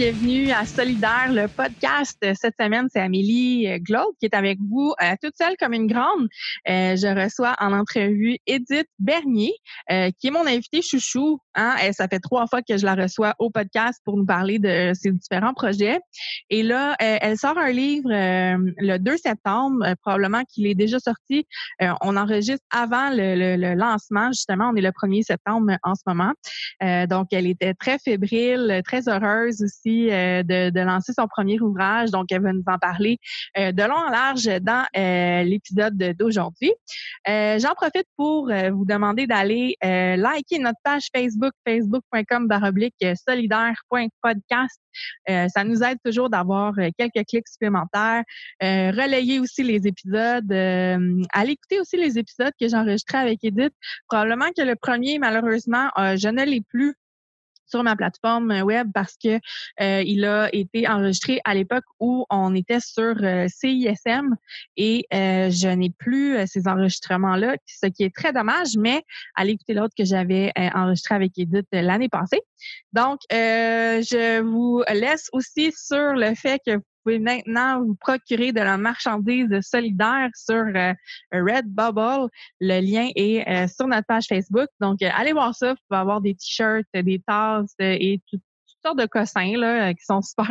bienvenue à Solidaire, le podcast. Cette semaine, c'est Amélie euh, Glaude qui est avec vous, euh, toute seule comme une grande. Euh, je reçois en entrevue Edith Bernier, qui est mon invitée chouchou. Hein. ça fait trois fois que je la reçois au podcast pour nous parler de ses différents projets. Et là, elle sort un livre le 2 septembre, probablement qu'il est déjà sorti. on enregistre avant le, lancement, justement. On est le 1er septembre en ce moment. donc, elle était très fébrile, très heureuse aussi euh, de, lancer son premier ouvrage. Donc, elle va nous en parler euh, de long en large dans euh, l'épisode d'aujourd'hui. J'en profite pour vous demander d'aller liker notre page Facebook, facebook.com baroblique solidaire.podcast. ça nous aide toujours d'avoir quelques clics supplémentaires. relayer aussi les épisodes. allez écouter aussi les épisodes que j'ai enregistrés avec Edith. Probablement que le premier, malheureusement, je ne l'ai plus sur ma plateforme web parce que euh, il a été enregistré à l'époque où on était sur euh, CISM et euh, je n'ai plus ces enregistrements-là, ce qui est très dommage, mais allez écouter l'autre que j'avais enregistré avec Edith l'année passée. Donc, je vous laisse aussi sur le fait que pouvez maintenant vous procurer de la marchandise solidaire sur euh, Redbubble. Le lien est euh, sur notre page Facebook. Donc, euh, allez voir ça. Vous pouvez avoir des t-shirts, des tasses et toutes sortes de cossins là, qui sont super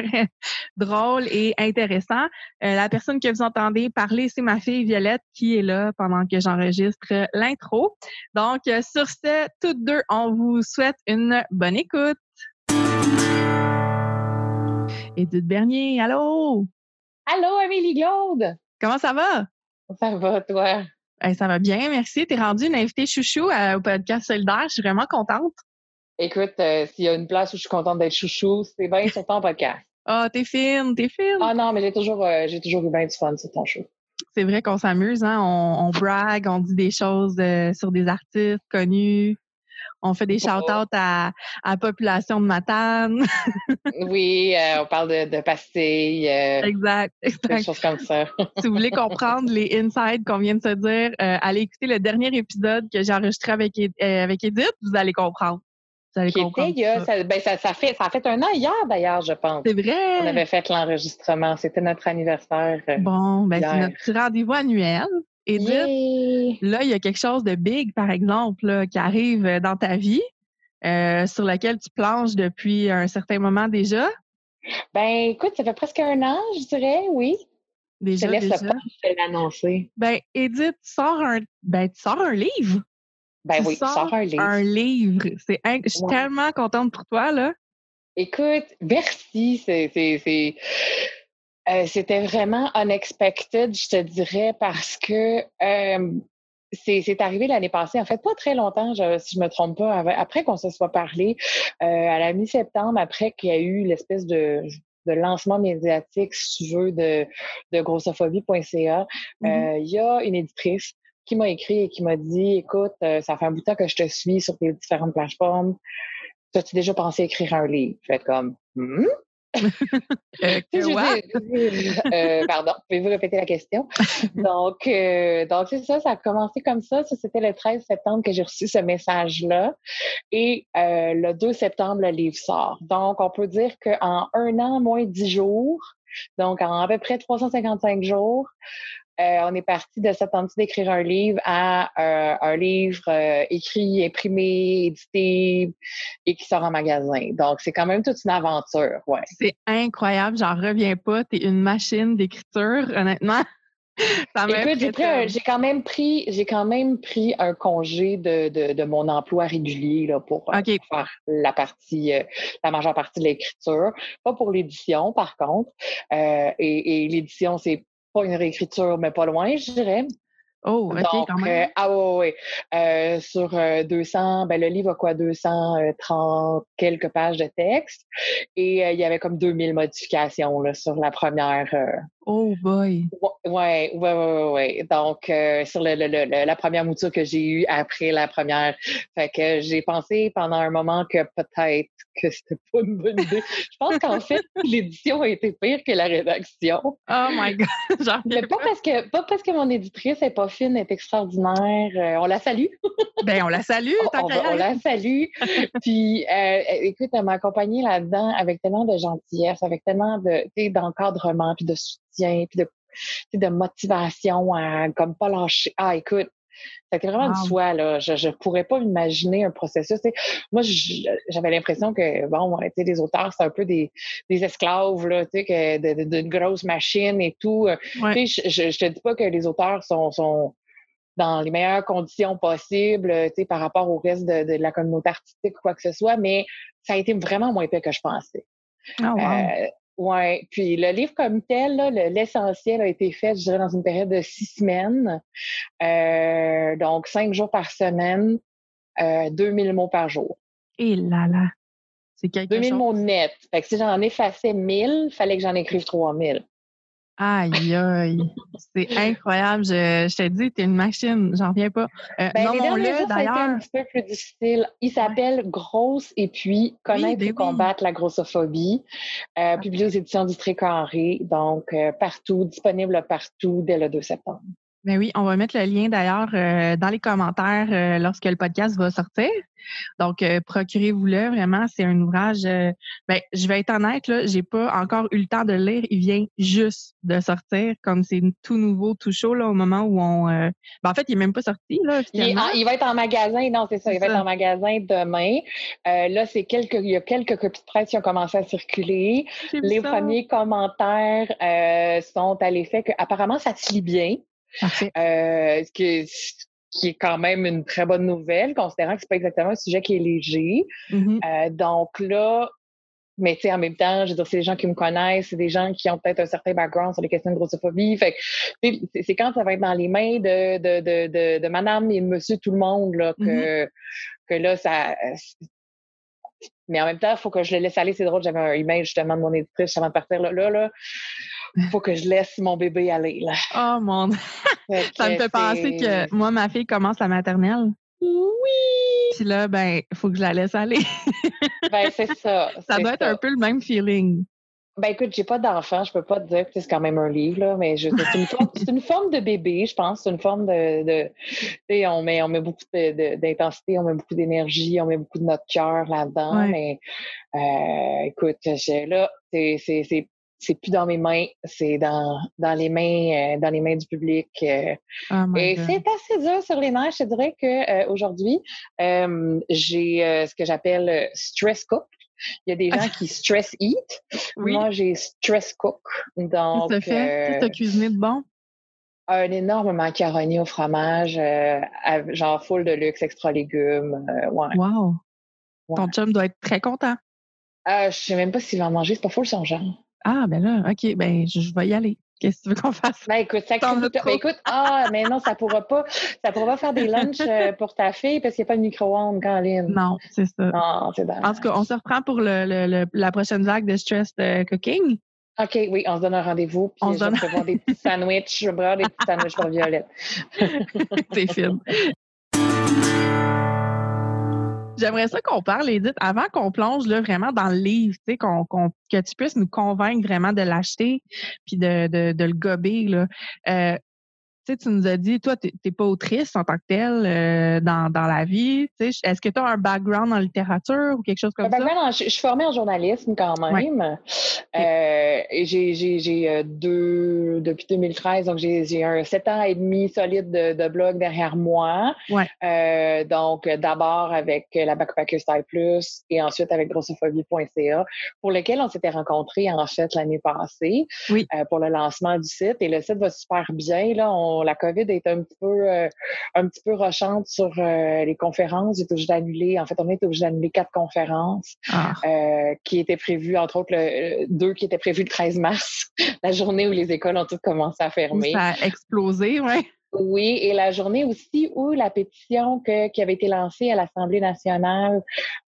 drôles et intéressants. la personne que vous entendez parler, c'est ma fille Violette qui est là pendant que j'enregistre l'intro. Donc, sur ce, toutes deux, on vous souhaite une bonne écoute. Edith Bernier, allô? Allô, Amélie Glaude! Comment ça va? Ça va, toi? ça va bien, merci. T'es rendue une invitée chouchou euh, au podcast Solidaire. Je suis vraiment contente. Écoute, euh, s'il y a une place où je suis contente d'être chouchou, c'est bien sur ton podcast. Ah, oh, t'es fine, t'es fine. Ah non, mais j'ai toujours, euh, j'ai toujours eu bien du fun sur ton show. C'est vrai qu'on s'amuse, hein? On, on brague, on dit des choses sur des artistes connus. On fait des shout-outs à, à, la population de Matane. oui, euh, on parle de, de pastilles. Euh, exact, exact. Des choses comme ça. si vous voulez comprendre les insides qu'on vient de se dire, euh, allez écouter le dernier épisode que j'ai enregistré avec, avec Edith, vous allez comprendre. Vous allez comprendre. ça, ben, ça, ça, fait, ça a fait un an hier, d'ailleurs, je pense. C'est vrai. On avait fait l'enregistrement. C'était notre anniversaire. Bon, ben, c'est notre petit rendez-vous annuel. Edith, là, il y a quelque chose de big, par exemple, qui arrive euh, dans ta vie, euh, sur lequel tu planches depuis un certain moment déjà? Ben, écoute, ça fait presque un an, je dirais, oui. Déjà, je te laisse déjà. pas l'annoncer. Ben, Edith, tu sors un, ben, tu sors un livre. Ben oui, tu sors un livre. Un livre. C'est Je suis tellement contente pour toi, là. Écoute, merci. C'est euh, c'était vraiment unexpected, je te dirais, parce que euh, c'est arrivé l'année passée, en fait, pas très longtemps, si je me trompe pas, après qu'on se soit parlé, euh, à la mi-septembre, après qu'il y a eu l'espèce de de lancement médiatique, si tu veux, de, de grossophobie.ca, mm-hmm. il y a une éditrice qui m'a écrit et qui m'a dit Écoute, ça fait un bout de temps que je te suis sur tes différentes plateformes. As-tu déjà pensé écrire un livre? Je fais comme hmm? Euh, euh, pardon, pouvez-vous répéter la question? donc, euh, donc c'est ça, ça a commencé comme ça. Ça, c'était le 13 septembre que j'ai reçu ce message-là. Et euh, le 2 septembre, le livre sort. Donc, on peut dire qu'en un an, moins dix jours, donc en à peu près 355 jours, euh, on est parti de cette envie d'écrire un livre à euh, un livre euh, écrit, imprimé, édité et qui sort en magasin. Donc, c'est quand même toute une aventure. Ouais. C'est incroyable, j'en reviens pas. Tu es une machine d'écriture, honnêtement. Écoute, j'ai, quand même pris, j'ai quand même pris un congé de, mon emploi régulier là, pour faire la partie, la majeure partie de l'écriture. Pas pour l'édition, par contre. et, et l'édition, c'est pas une réécriture, mais pas loin, je dirais. Oh, Donc, quand même. Euh, ah oui, oui. Euh, sur 200, euh, ben, le livre a quoi, 230 quelques pages de texte. Et il y avait comme 2000 modifications là, sur la première, Oh boy! Oui, oui, oui, oui. Donc, euh, sur le, le, la première mouture que j'ai eue après la première. Fait que j'ai pensé pendant un moment que peut-être que c'était pas une bonne idée. Je pense qu'en fait, l'édition a été pire que la rédaction. Oh my God! Mais pas parce, que, pas parce que mon éditrice est pas fine, est extraordinaire. Euh, on la salue. ben, on la salue, on, on, la salue. Puis, euh, écoute, elle m'a accompagnée là-dedans avec tellement de gentillesse, avec tellement de, d'encadrement, puis de soutien, puis de, de motivation à comme pas lâcher. Ah, écoute, c'était vraiment du soi, là. Je ne pourrais pas imaginer un processus. moi, j'avais l'impression que, bon, les auteurs, c'est un peu des, des esclaves, là, d'une grosse machine et tout. Je, ne te dis pas que les auteurs sont, sont dans les meilleures conditions possibles, par rapport au reste de, la communauté artistique ou quoi que ce soit, mais ça a été vraiment moins pire que je pensais. Oh, oui, puis le livre comme tel, l'essentiel a été fait, je dirais, dans une période de six semaines. Euh, donc, cinq jours par semaine, euh, 2000 mots par jour. Et là là, c'est quelque 2000 mots net. Fait que si j'en effaçais 1000, il fallait que j'en écrive 3000. Aïe, aïe. C'est incroyable. Je, je t'ai dit, t'es une machine. J'en reviens pas. Euh, ben, le d'ailleurs. un petit peu plus difficile. Il s'appelle Grosse et puis Connaître et ben combattre la grossophobie. Euh, publié aux éditions du Carré. Donc, euh, partout, disponible partout dès le 2 septembre. Ben oui, on va mettre le lien d'ailleurs euh, dans les commentaires euh, lorsque le podcast va sortir. Donc, euh, procurez-vous-le. Vraiment, c'est un ouvrage. ben, je vais être honnête, là, j'ai pas encore eu le temps de le lire. Il vient juste de sortir, comme c'est tout nouveau, tout chaud là, au moment où on. Ben, en fait, il est même pas sorti là. Il, va être en magasin. Non, c'est ça. Il va être en magasin demain. là, c'est quelques. Il y a quelques copies de presse qui ont commencé à circuler. Les premiers commentaires sont à l'effet que apparemment ça se lit bien. Euh, ce, qui est, quand même une très bonne nouvelle, considérant que c'est pas exactement un sujet qui est léger. Mm-hmm. Euh, donc là, mais tu sais, en même temps, je veux dire, c'est des gens qui me connaissent, c'est des gens qui ont peut-être un certain background sur les questions de grossophobie. Fait c'est quand ça va être dans les mains de, de, de, de, madame et de monsieur tout le monde, là, que, mm-hmm. que là, ça. Mais en même temps, il faut que je le laisse aller. C'est drôle, j'avais un email justement de mon éditrice avant de partir. Là, là, là faut que je laisse mon bébé aller. Là. Oh mon Ça me fait penser que moi, ma fille commence la maternelle. Oui! Puis là, ben, il faut que je la laisse aller. ben, c'est ça. Ça doit être un peu le même feeling. Ben écoute, j'ai pas d'enfant, je peux pas te dire que c'est quand même un livre, là, mais c'est une, une, forme de bébé, je pense. C'est une forme de, de on met, on met beaucoup d'intensité, on met beaucoup d'énergie, on met beaucoup de notre cœur là-dedans. Mais euh, écoute, là, c'est c'est plus dans mes mains, c'est dans, dans les mains euh, dans les mains du public. Euh, oh et c'est assez dur sur les nerfs. Je dirais que euh, aujourd'hui, j'ai ce que j'appelle stress cook. Il y a des gens qui stress eat. Moi, j'ai stress cook. Donc, que fait? Tu as cuisiné de bon? Un énorme macaroni au fromage, genre full de luxe, extra légumes. ouais. Wow! Ton chum doit être très content. je sais même pas s'il va en manger, c'est pas full son genre. Ah, ben là, OK, ben je, vais y aller. Qu'est-ce que tu veux qu'on fasse? Ben écoute, ça ben, écoute, ah, mais non, ça pourra pas, ça pourra pas faire des lunchs euh, pour ta fille parce qu'il n'y a pas de micro-ondes, Caroline. Non, c'est ça. Non, c'est En tout cas, on se reprend pour le, le, la prochaine vague de stress de cooking. OK, oui, on se donne un rendez-vous. Puis on je vais voir des petits sandwichs. Je vais boire des petits sandwichs pour Violette. c'est fine. J'aimerais ça qu'on parle, Edith, avant qu'on plonge là, vraiment dans le livre, tu sais, qu'on, que tu puisses nous convaincre vraiment de l'acheter puis de, de, de le gober. Là. Euh, tu nous as dit, toi, tu n'es pas autrice en tant que telle euh, dans, dans, la vie. Est-ce que tu as un background en littérature ou quelque chose comme ça? je, suis formée en journalisme quand même. Euh, j'ai euh, deux, depuis 2013, donc j'ai un sept ans et demi solide de, de blog derrière moi. Ouais. donc, d'abord avec la Backpacker Style Plus et ensuite avec grossophobie.ca, pour lequel on s'était rencontrés en fait l'année passée oui. pour le lancement du site. Et le site va super bien. Là, on la COVID est un petit peu, euh, un petit peu rochante sur euh, les conférences. J'ai obligé d'annuler. En fait, on est obligé d'annuler quatre conférences ah. euh, qui étaient prévues, entre autres, le, deux qui étaient prévues le 13 mars, la journée où les écoles ont toutes commencé à fermer. Ça a explosé, oui. Oui, et la journée aussi où la pétition que, qui avait été lancée à l'Assemblée nationale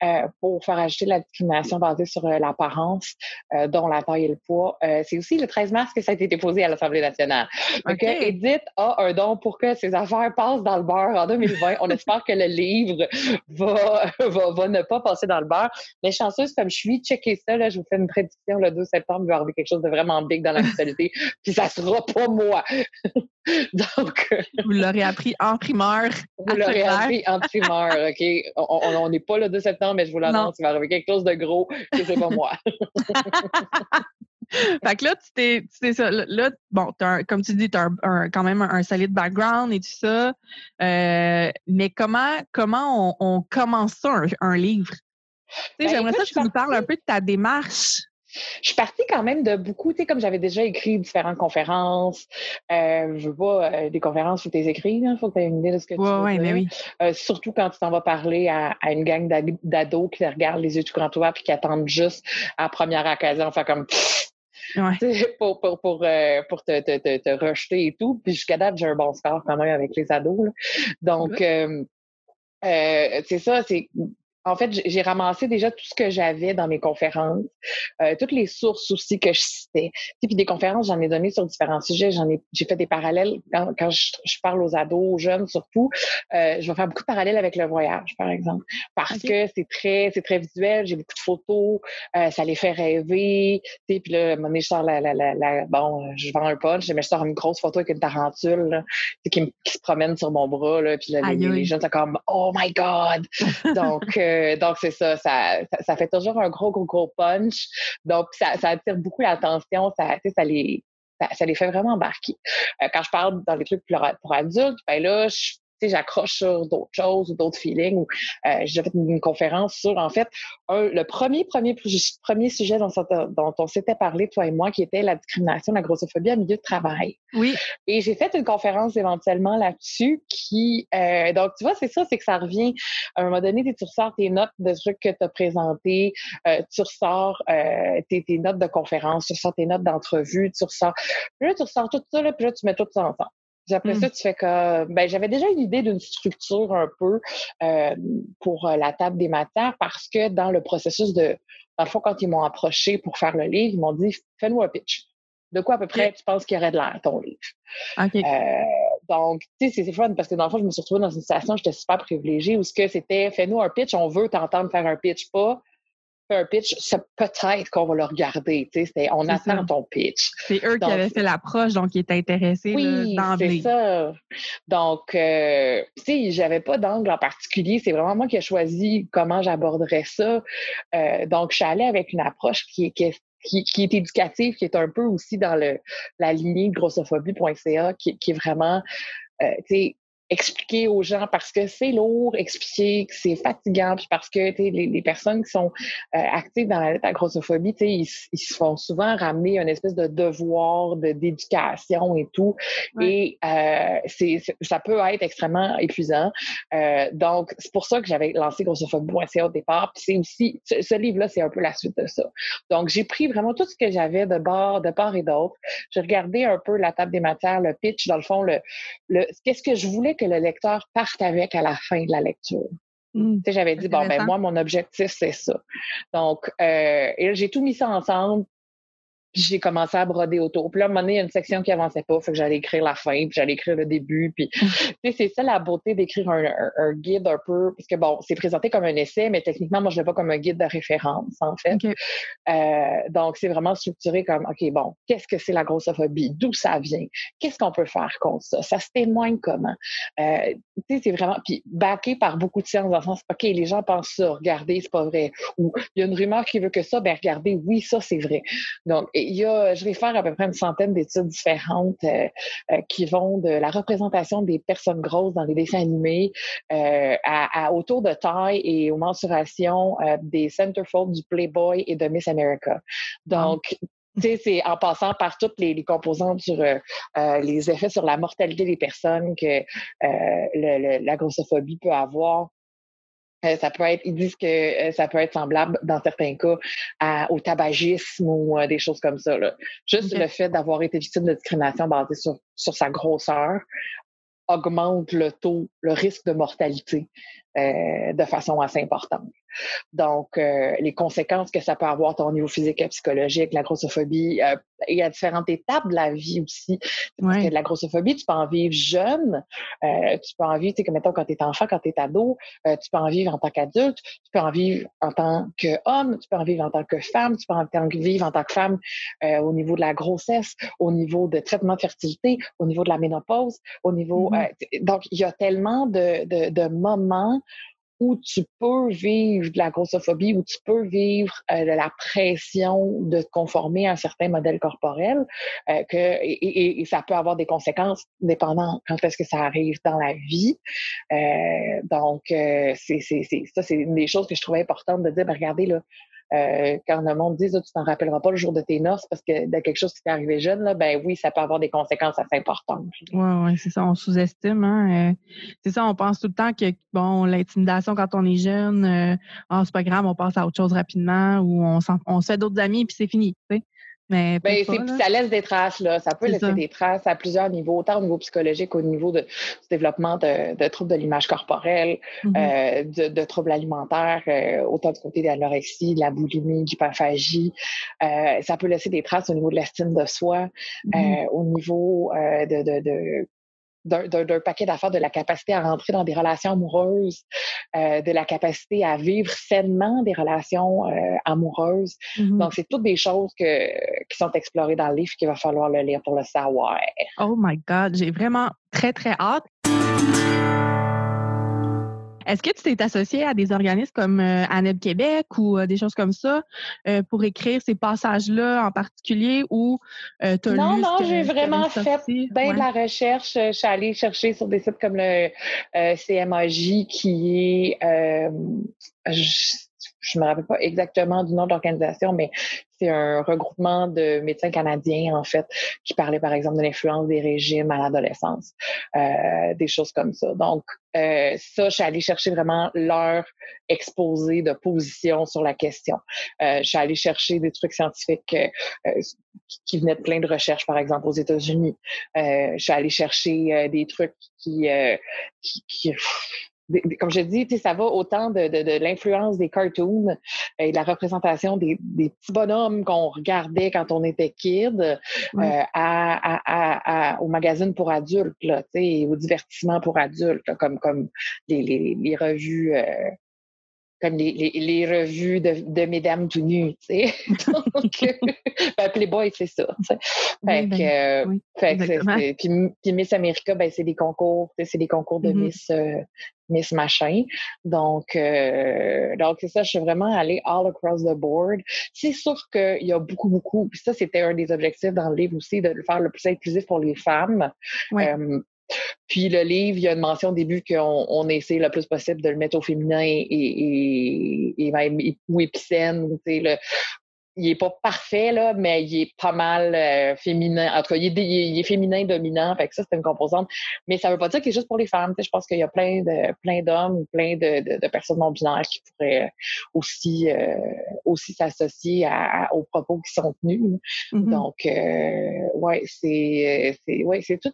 euh, pour faire ajouter la discrimination basée sur euh, l'apparence, euh, dont la taille et le poids, c'est aussi le 13 mars que ça a été déposé à l'Assemblée nationale. Donc, Edith a un don pour que ces affaires passent dans le beurre en 2020. On espère que le livre va, va, va, ne pas passer dans le beurre. Mais chanceuse comme je suis, checker ça, là, je vous fais une prédiction le 2 septembre, il va y avoir quelque chose de vraiment big dans l'actualité, puis ça sera pas moi. Donc, vous l'aurez appris en primeur. Vous l'aurez appris en primeur, OK? On n'est pas le 2 septembre, mais je vous l'annonce, il va arriver quelque chose de gros que c'est pas moi. fait que là, tu t'es, tu ça, là, bon, as comme tu dis, tu as quand même un, solide background et tout ça. Euh, mais comment, comment on, commence ça, un, livre? Ben, j'aimerais ça que tu nous parles un peu de ta démarche. Je suis partie quand même de beaucoup, tu sais, comme j'avais déjà écrit différentes conférences. Euh, je veux pas euh, des conférences où tu écrit, il faut que tu aies une idée de ce que tu veux ouais, dire. oui. Euh, surtout quand tu t'en vas parler à, une gang d'ados qui regardent les yeux du grand ouvert puis qui attendent juste à la première occasion, enfin comme ouais. pour, pour, pour, euh, pour te, te, te, te, rejeter et tout. Puis jusqu'à date, j'ai un bon score quand même avec les ados. Là. Donc, euh, euh, c'est ça, c'est en fait, j'ai ramassé déjà tout ce que j'avais dans mes conférences, euh, toutes les sources aussi que je citais. Puis des conférences, j'en ai donné sur différents sujets. J'en ai, j'ai fait des parallèles quand, quand je, je, parle aux ados, aux jeunes surtout. Euh, je vais faire beaucoup de parallèles avec le voyage, par exemple, parce que c'est très, c'est très visuel. J'ai beaucoup de photos, euh, ça les fait rêver. Puis là, à un moment donné, je sors la, la, la, bon, je vends un punch, mais je sors une grosse photo avec une tarentule là, qui, qui, se promène sur mon bras. Là, puis là, les, les, jeunes sont comme, oh my god. Donc euh, donc, c'est ça, ça, ça, fait toujours un gros, gros, gros punch. Donc, ça, ça attire beaucoup l'attention, ça, ça les, ça, les fait vraiment embarquer. Euh, quand je parle dans les trucs pour, pour adultes, ben là, je j'accroche sur d'autres choses ou d'autres feelings. Euh, j'ai fait une, conférence sur, en fait, le premier, premier, premier sujet dont, dont on s'était parlé, toi et moi, qui était la discrimination, la grossophobie en milieu de travail. Oui. Et j'ai fait une conférence éventuellement là-dessus qui, euh, donc, tu vois, c'est ça, c'est que ça revient. À un moment donné, tu ressors tes notes de trucs que tu as présentés, euh, tu ressors tes, tes, notes de conférence, tu ressors tes notes d'entrevue, tu ressors, puis là, tu ressors tout ça, là, puis là, tu mets tout ça ensemble. Puis après ça, mmh. tu fais que ben j'avais déjà une idée d'une structure un peu euh, pour euh, la table des matières parce que dans le processus de dans le fond, quand ils m'ont approché pour faire le livre, ils m'ont dit fais-nous un pitch. De quoi à peu près tu penses qu'il y aurait de l'air ton livre? Okay. Euh, donc, tu sais, c'est fun parce que dans le fond, je me suis retrouvée dans une situation où j'étais super privilégiée où ce que c'était fais-nous un pitch, on veut t'entendre faire un pitch, pas un pitch, c'est peut-être qu'on va le regarder. On attend ton pitch. C'est eux qui avaient fait l'approche, donc ils étaient intéressés oui, c'est ça. Donc, euh, si j'avais pas d'angle en particulier. C'est vraiment moi qui ai choisi comment j'aborderais ça. Euh, donc, je suis allée avec une approche qui est, qui qui, est éducative, qui est un peu aussi dans le, la lignée grossophobie.ca, qui, qui est vraiment, euh, tu sais, expliquer aux gens parce que c'est lourd, expliquer que c'est fatigant, puis parce que les, les personnes qui sont euh, actives dans la, la grossophobie, ils, ils se font souvent ramener une espèce de devoir de d'éducation et tout. Et euh, c'est, ça peut être extrêmement épuisant. Euh, donc, c'est pour ça que j'avais lancé grossophobie.ca au départ. Puis c'est aussi, ce, livre-là, c'est un peu la suite de ça. Donc, j'ai pris vraiment tout ce que j'avais de bord, de part et d'autre. J'ai regardé un peu la table des matières, le pitch, dans le fond, le, le qu'est-ce que je voulais que le lecteur parte avec à la fin de la lecture. Mmh. J'avais dit, bon, ben moi, mon objectif, c'est ça. Donc, euh, j'ai tout mis ça ensemble j'ai commencé à broder autour. Puis là, à un moment donné, il y a une section qui avançait pas, fait que j'allais écrire la fin, puis j'allais écrire le début. Puis, c'est ça la beauté d'écrire un, un, guide un peu, parce que bon, c'est présenté comme un essai, mais techniquement, moi, je le vois comme un guide de référence, en fait. Euh, donc, c'est vraiment structuré comme, OK, bon, qu'est-ce que c'est la grossophobie? D'où ça vient? Qu'est-ce qu'on peut faire contre ça? Ça se témoigne comment? Euh, tu sais, c'est vraiment, puis backé par beaucoup de sciences dans le sens, OK, les gens pensent ça, regardez, c'est pas vrai. Ou il y a une rumeur qui veut que ça, ben regardez, oui, ça, c'est vrai. Donc, il y a, je vais faire à peu près une centaine d'études différentes euh, euh, qui vont de la représentation des personnes grosses dans les dessins animés euh, à, à, autour de taille et aux mensurations des centerfolds du Playboy et de Miss America. Donc, Tu sais, c'est en passant par toutes les, les composantes sur les effets sur la mortalité des personnes que le, la grossophobie peut avoir euh, ça peut être, ils disent que euh, ça peut être semblable dans certains cas au tabagisme ou euh, des choses comme ça. Là. Juste le fait d'avoir été victime de discrimination basée sur, sur sa grosseur augmente le taux, le risque de mortalité euh, de façon assez importante. Donc, euh, les conséquences que ça peut avoir au niveau physique et psychologique, la grossophobie, euh, il y a différentes étapes de la vie aussi. Parce que la grossophobie, tu peux en vivre jeune, euh, tu peux en vivre, tu sais, comme mettons, quand tu es enfant, quand tu es ado, tu peux en vivre en tant qu'adulte, tu peux en vivre en tant qu'homme, tu peux en vivre en tant que femme, tu peux en vivre en tant que femme au niveau de la grossesse, au niveau de traitement de fertilité, au niveau de la ménopause, au niveau... Mm-hmm. donc, il y a tellement de, de, de moments où tu peux vivre de la grossophobie, où tu peux vivre euh, de la pression de te conformer à un certain modèle corporel, euh, que, et, et, ça peut avoir des conséquences dépendant quand est-ce que ça arrive dans la vie. Euh, donc, euh, c'est, ça, c'est une des choses que je trouvais importante de dire, ben, regardez, là, euh, quand le monde dit, tu t'en rappelleras pas le jour de tes noces parce que de quelque chose qui t'est arrivé jeune, là, ben oui, ça peut avoir des conséquences assez importantes. Oui, ouais, c'est ça, on sous-estime. Hein? Euh, c'est ça, on pense tout le temps que bon, l'intimidation quand on est jeune, euh, oh, c'est pas grave, on passe à autre chose rapidement ou on, on se fait d'autres amis puis c'est fini. Tu sais? Mais ben, ça laisse des traces, là. Ça peut laisser des traces à plusieurs niveaux, autant au niveau psychologique qu'au niveau de, du développement de, de troubles de l'image corporelle, mm-hmm. euh, de, de, troubles alimentaires, euh, autant du côté de l'anorexie, de la boulimie, de l'hyperphagie. Euh, ça peut laisser des traces au niveau de l'estime de soi, mm-hmm. au niveau de, de d'un paquet d'affaires, de la capacité à rentrer dans des relations amoureuses, euh, de la capacité à vivre sainement des relations euh, amoureuses. Mm-hmm. Donc, c'est toutes des choses que, qui sont explorées dans le livre qu'il va falloir le lire pour le savoir. Oh my God, j'ai vraiment très, très hâte. Est-ce que tu t'es associé à des organismes comme euh, ANEB Québec ou euh, des choses comme ça euh, pour écrire ces passages-là en particulier ou euh, tu as Non, lu non, j'ai vraiment fait bien de la recherche. Je suis allée chercher sur des sites comme le CMAJ qui est je ne me rappelle pas exactement du nom de l'organisation, mais c'est un regroupement de médecins canadiens, en fait, qui parlaient, par exemple, de l'influence des régimes à l'adolescence, euh, des choses comme ça. Donc, euh, ça, je suis allée chercher vraiment leur exposé de position sur la question. Euh, je suis allée chercher des trucs scientifiques euh, qui venaient de plein de recherches, par exemple, aux États-Unis. Euh, je suis allée chercher des trucs qui, qui, qui comme je dis, ça va autant de, de, de l'influence des cartoons et de la représentation des, des petits bonhommes qu'on regardait quand on était kid euh, à, à, à, au magazine pour adultes, là, au divertissement pour adultes, comme, comme les, les, les revues euh, comme les, les, les, revues de, de mesdames tout nues, tu sais. Donc, ben, Playboy, c'est ça. Fait ben, que, oui, fait que puis, puis, Miss America, ben, c'est des concours, c'est des concours de mm-hmm. Miss, euh, Miss Machin. Donc, euh, donc c'est ça, je suis vraiment allée all across the board. C'est sûr qu'il y a beaucoup, beaucoup, puis ça, c'était un des objectifs dans le livre aussi, de le faire le plus inclusif pour les femmes. Euh, puis le livre, il y a une mention au début qu'on on essaie le plus possible de le mettre au féminin et, et, et même ou épicène. Le, il est pas parfait, là, mais il est pas mal euh, féminin. En tout cas, il est, il est, féminin dominant. Fait que ça, c'est une composante. Mais ça veut pas dire qu'il est juste pour les femmes. Je pense qu'il y a plein de plein d'hommes ou plein de, de, de, personnes non binaires qui pourraient aussi euh, aussi s'associer aux propos qui sont tenus. Mm-hmm. Donc, euh, ouais, c'est c'est ouais, c'est tout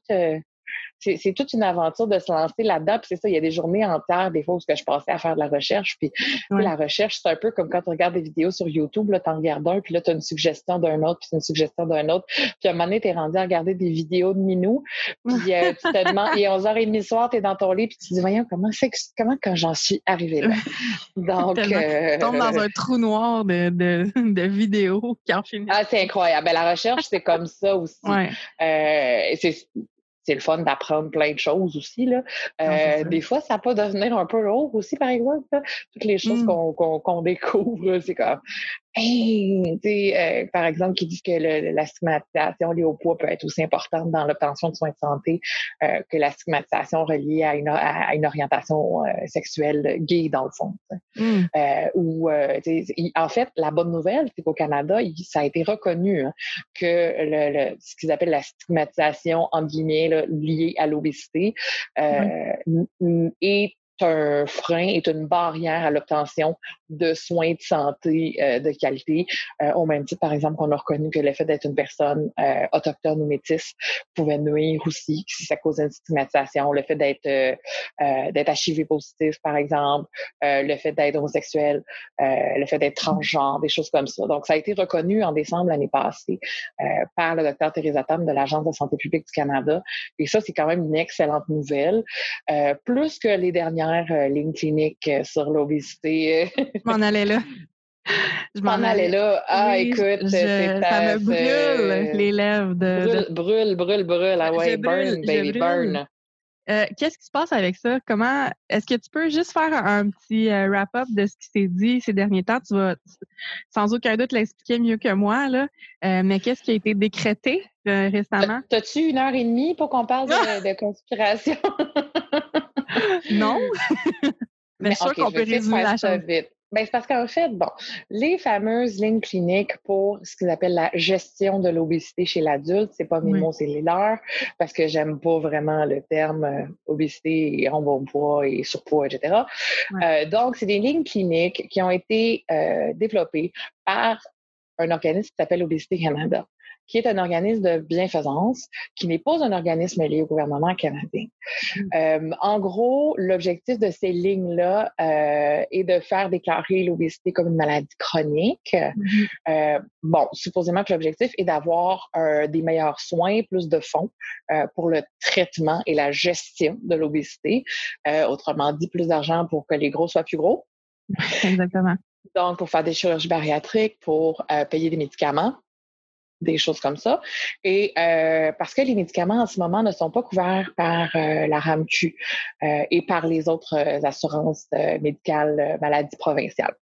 c'est toute une aventure de se lancer là-dedans. Puis c'est ça, il y a des journées entières, des fois, où je passais à faire de la recherche. Puis la recherche, c'est un peu comme quand tu regardes des vidéos sur YouTube, là, tu en regardes un, puis là, tu as une suggestion d'un autre, puis une suggestion d'un autre. Puis à un moment donné, tu es rendu à regarder des vidéos de Minou. Puis euh, tu te demandes, et 11h30 le soir, tu es dans ton lit, puis tu te dis, voyons, comment c'est comment quand j'en suis arrivée là? Donc. Euh, tu tombes dans un trou noir de, de, de vidéos qui en finissent. Ah, c'est incroyable. Ben, la recherche, c'est comme ça aussi. Ouais. Euh, c'est c'est le fun d'apprendre plein de choses aussi. Là. Euh, des fois, ça peut devenir un peu lourd aussi, par exemple. Toutes les choses mmh. qu'on découvre, c'est comme euh, par exemple, qui dit que la stigmatisation liée au poids peut être aussi importante dans l'obtention de soins de santé euh, que la stigmatisation reliée à une, à, une orientation euh, sexuelle gay, dans le fond. Mm. Euh, ou, en fait, la bonne nouvelle, c'est qu'au Canada, ça a été reconnu hein, que le, ce qu'ils appellent la stigmatisation, en guillemets, là, liée à l'obésité est un frein, est une barrière à l'obtention de soins de santé euh, de qualité, euh, au même titre, par exemple, qu'on a reconnu que le fait d'être une personne euh, autochtone ou métisse pouvait nuire aussi, si ça cause une stigmatisation, le fait d'être d'être HIV positif, par exemple, le fait d'être homosexuel, le fait d'être transgenre, des choses comme ça. Donc, ça a été reconnu en décembre l'année passée par le docteur Theresa Tam de l'Agence de santé publique du Canada. Et ça, c'est quand même une excellente nouvelle. plus que les dernières lignes cliniques sur l'obésité je m'en allais là. Je m'en allais là? Ah, écoute, c'est ça me brûle les lèvres. De, brûle, brûle, brûle, Ah ouais, burn, baby, burn. Euh, qu'est-ce qui se passe avec ça? Comment est-ce que tu peux juste faire un, petit euh, wrap-up de ce qui s'est dit ces derniers temps? Tu vas sans aucun doute l'expliquer mieux que moi, là. Euh, mais qu'est-ce qui a été décrété récemment? T'as-tu une heure et demie pour qu'on parle de, conspiration? non? Mais, je qu'on peut résumer la chose. Vite. Ben, c'est parce qu'en fait, bon, les fameuses lignes cliniques pour ce qu'ils appellent la gestion de l'obésité chez l'adulte, c'est pas mes mots, c'est les leurs, parce que j'aime pas vraiment le terme euh, obésité et bon poids et surpoids, etc. Euh, donc, c'est des lignes cliniques qui ont été euh, développées par un organisme qui s'appelle Obésité Canada qui est un organisme de bienfaisance, qui n'est pas un organisme lié au gouvernement canadien. Mm. Euh, en gros, l'objectif de ces lignes-là euh, est de faire déclarer l'obésité comme une maladie chronique. Mm-hmm. Euh, bon, supposément que l'objectif est d'avoir des meilleurs soins, plus de fonds pour le traitement et la gestion de l'obésité. autrement dit, plus d'argent pour que les gros soient plus gros. Exactement. Donc, pour faire des chirurgies bariatriques, pour payer des médicaments des choses comme ça. Et euh, parce que les médicaments en ce moment ne sont pas couverts par euh, la RAMQ euh, et par les autres assurances médicales maladies provinciales.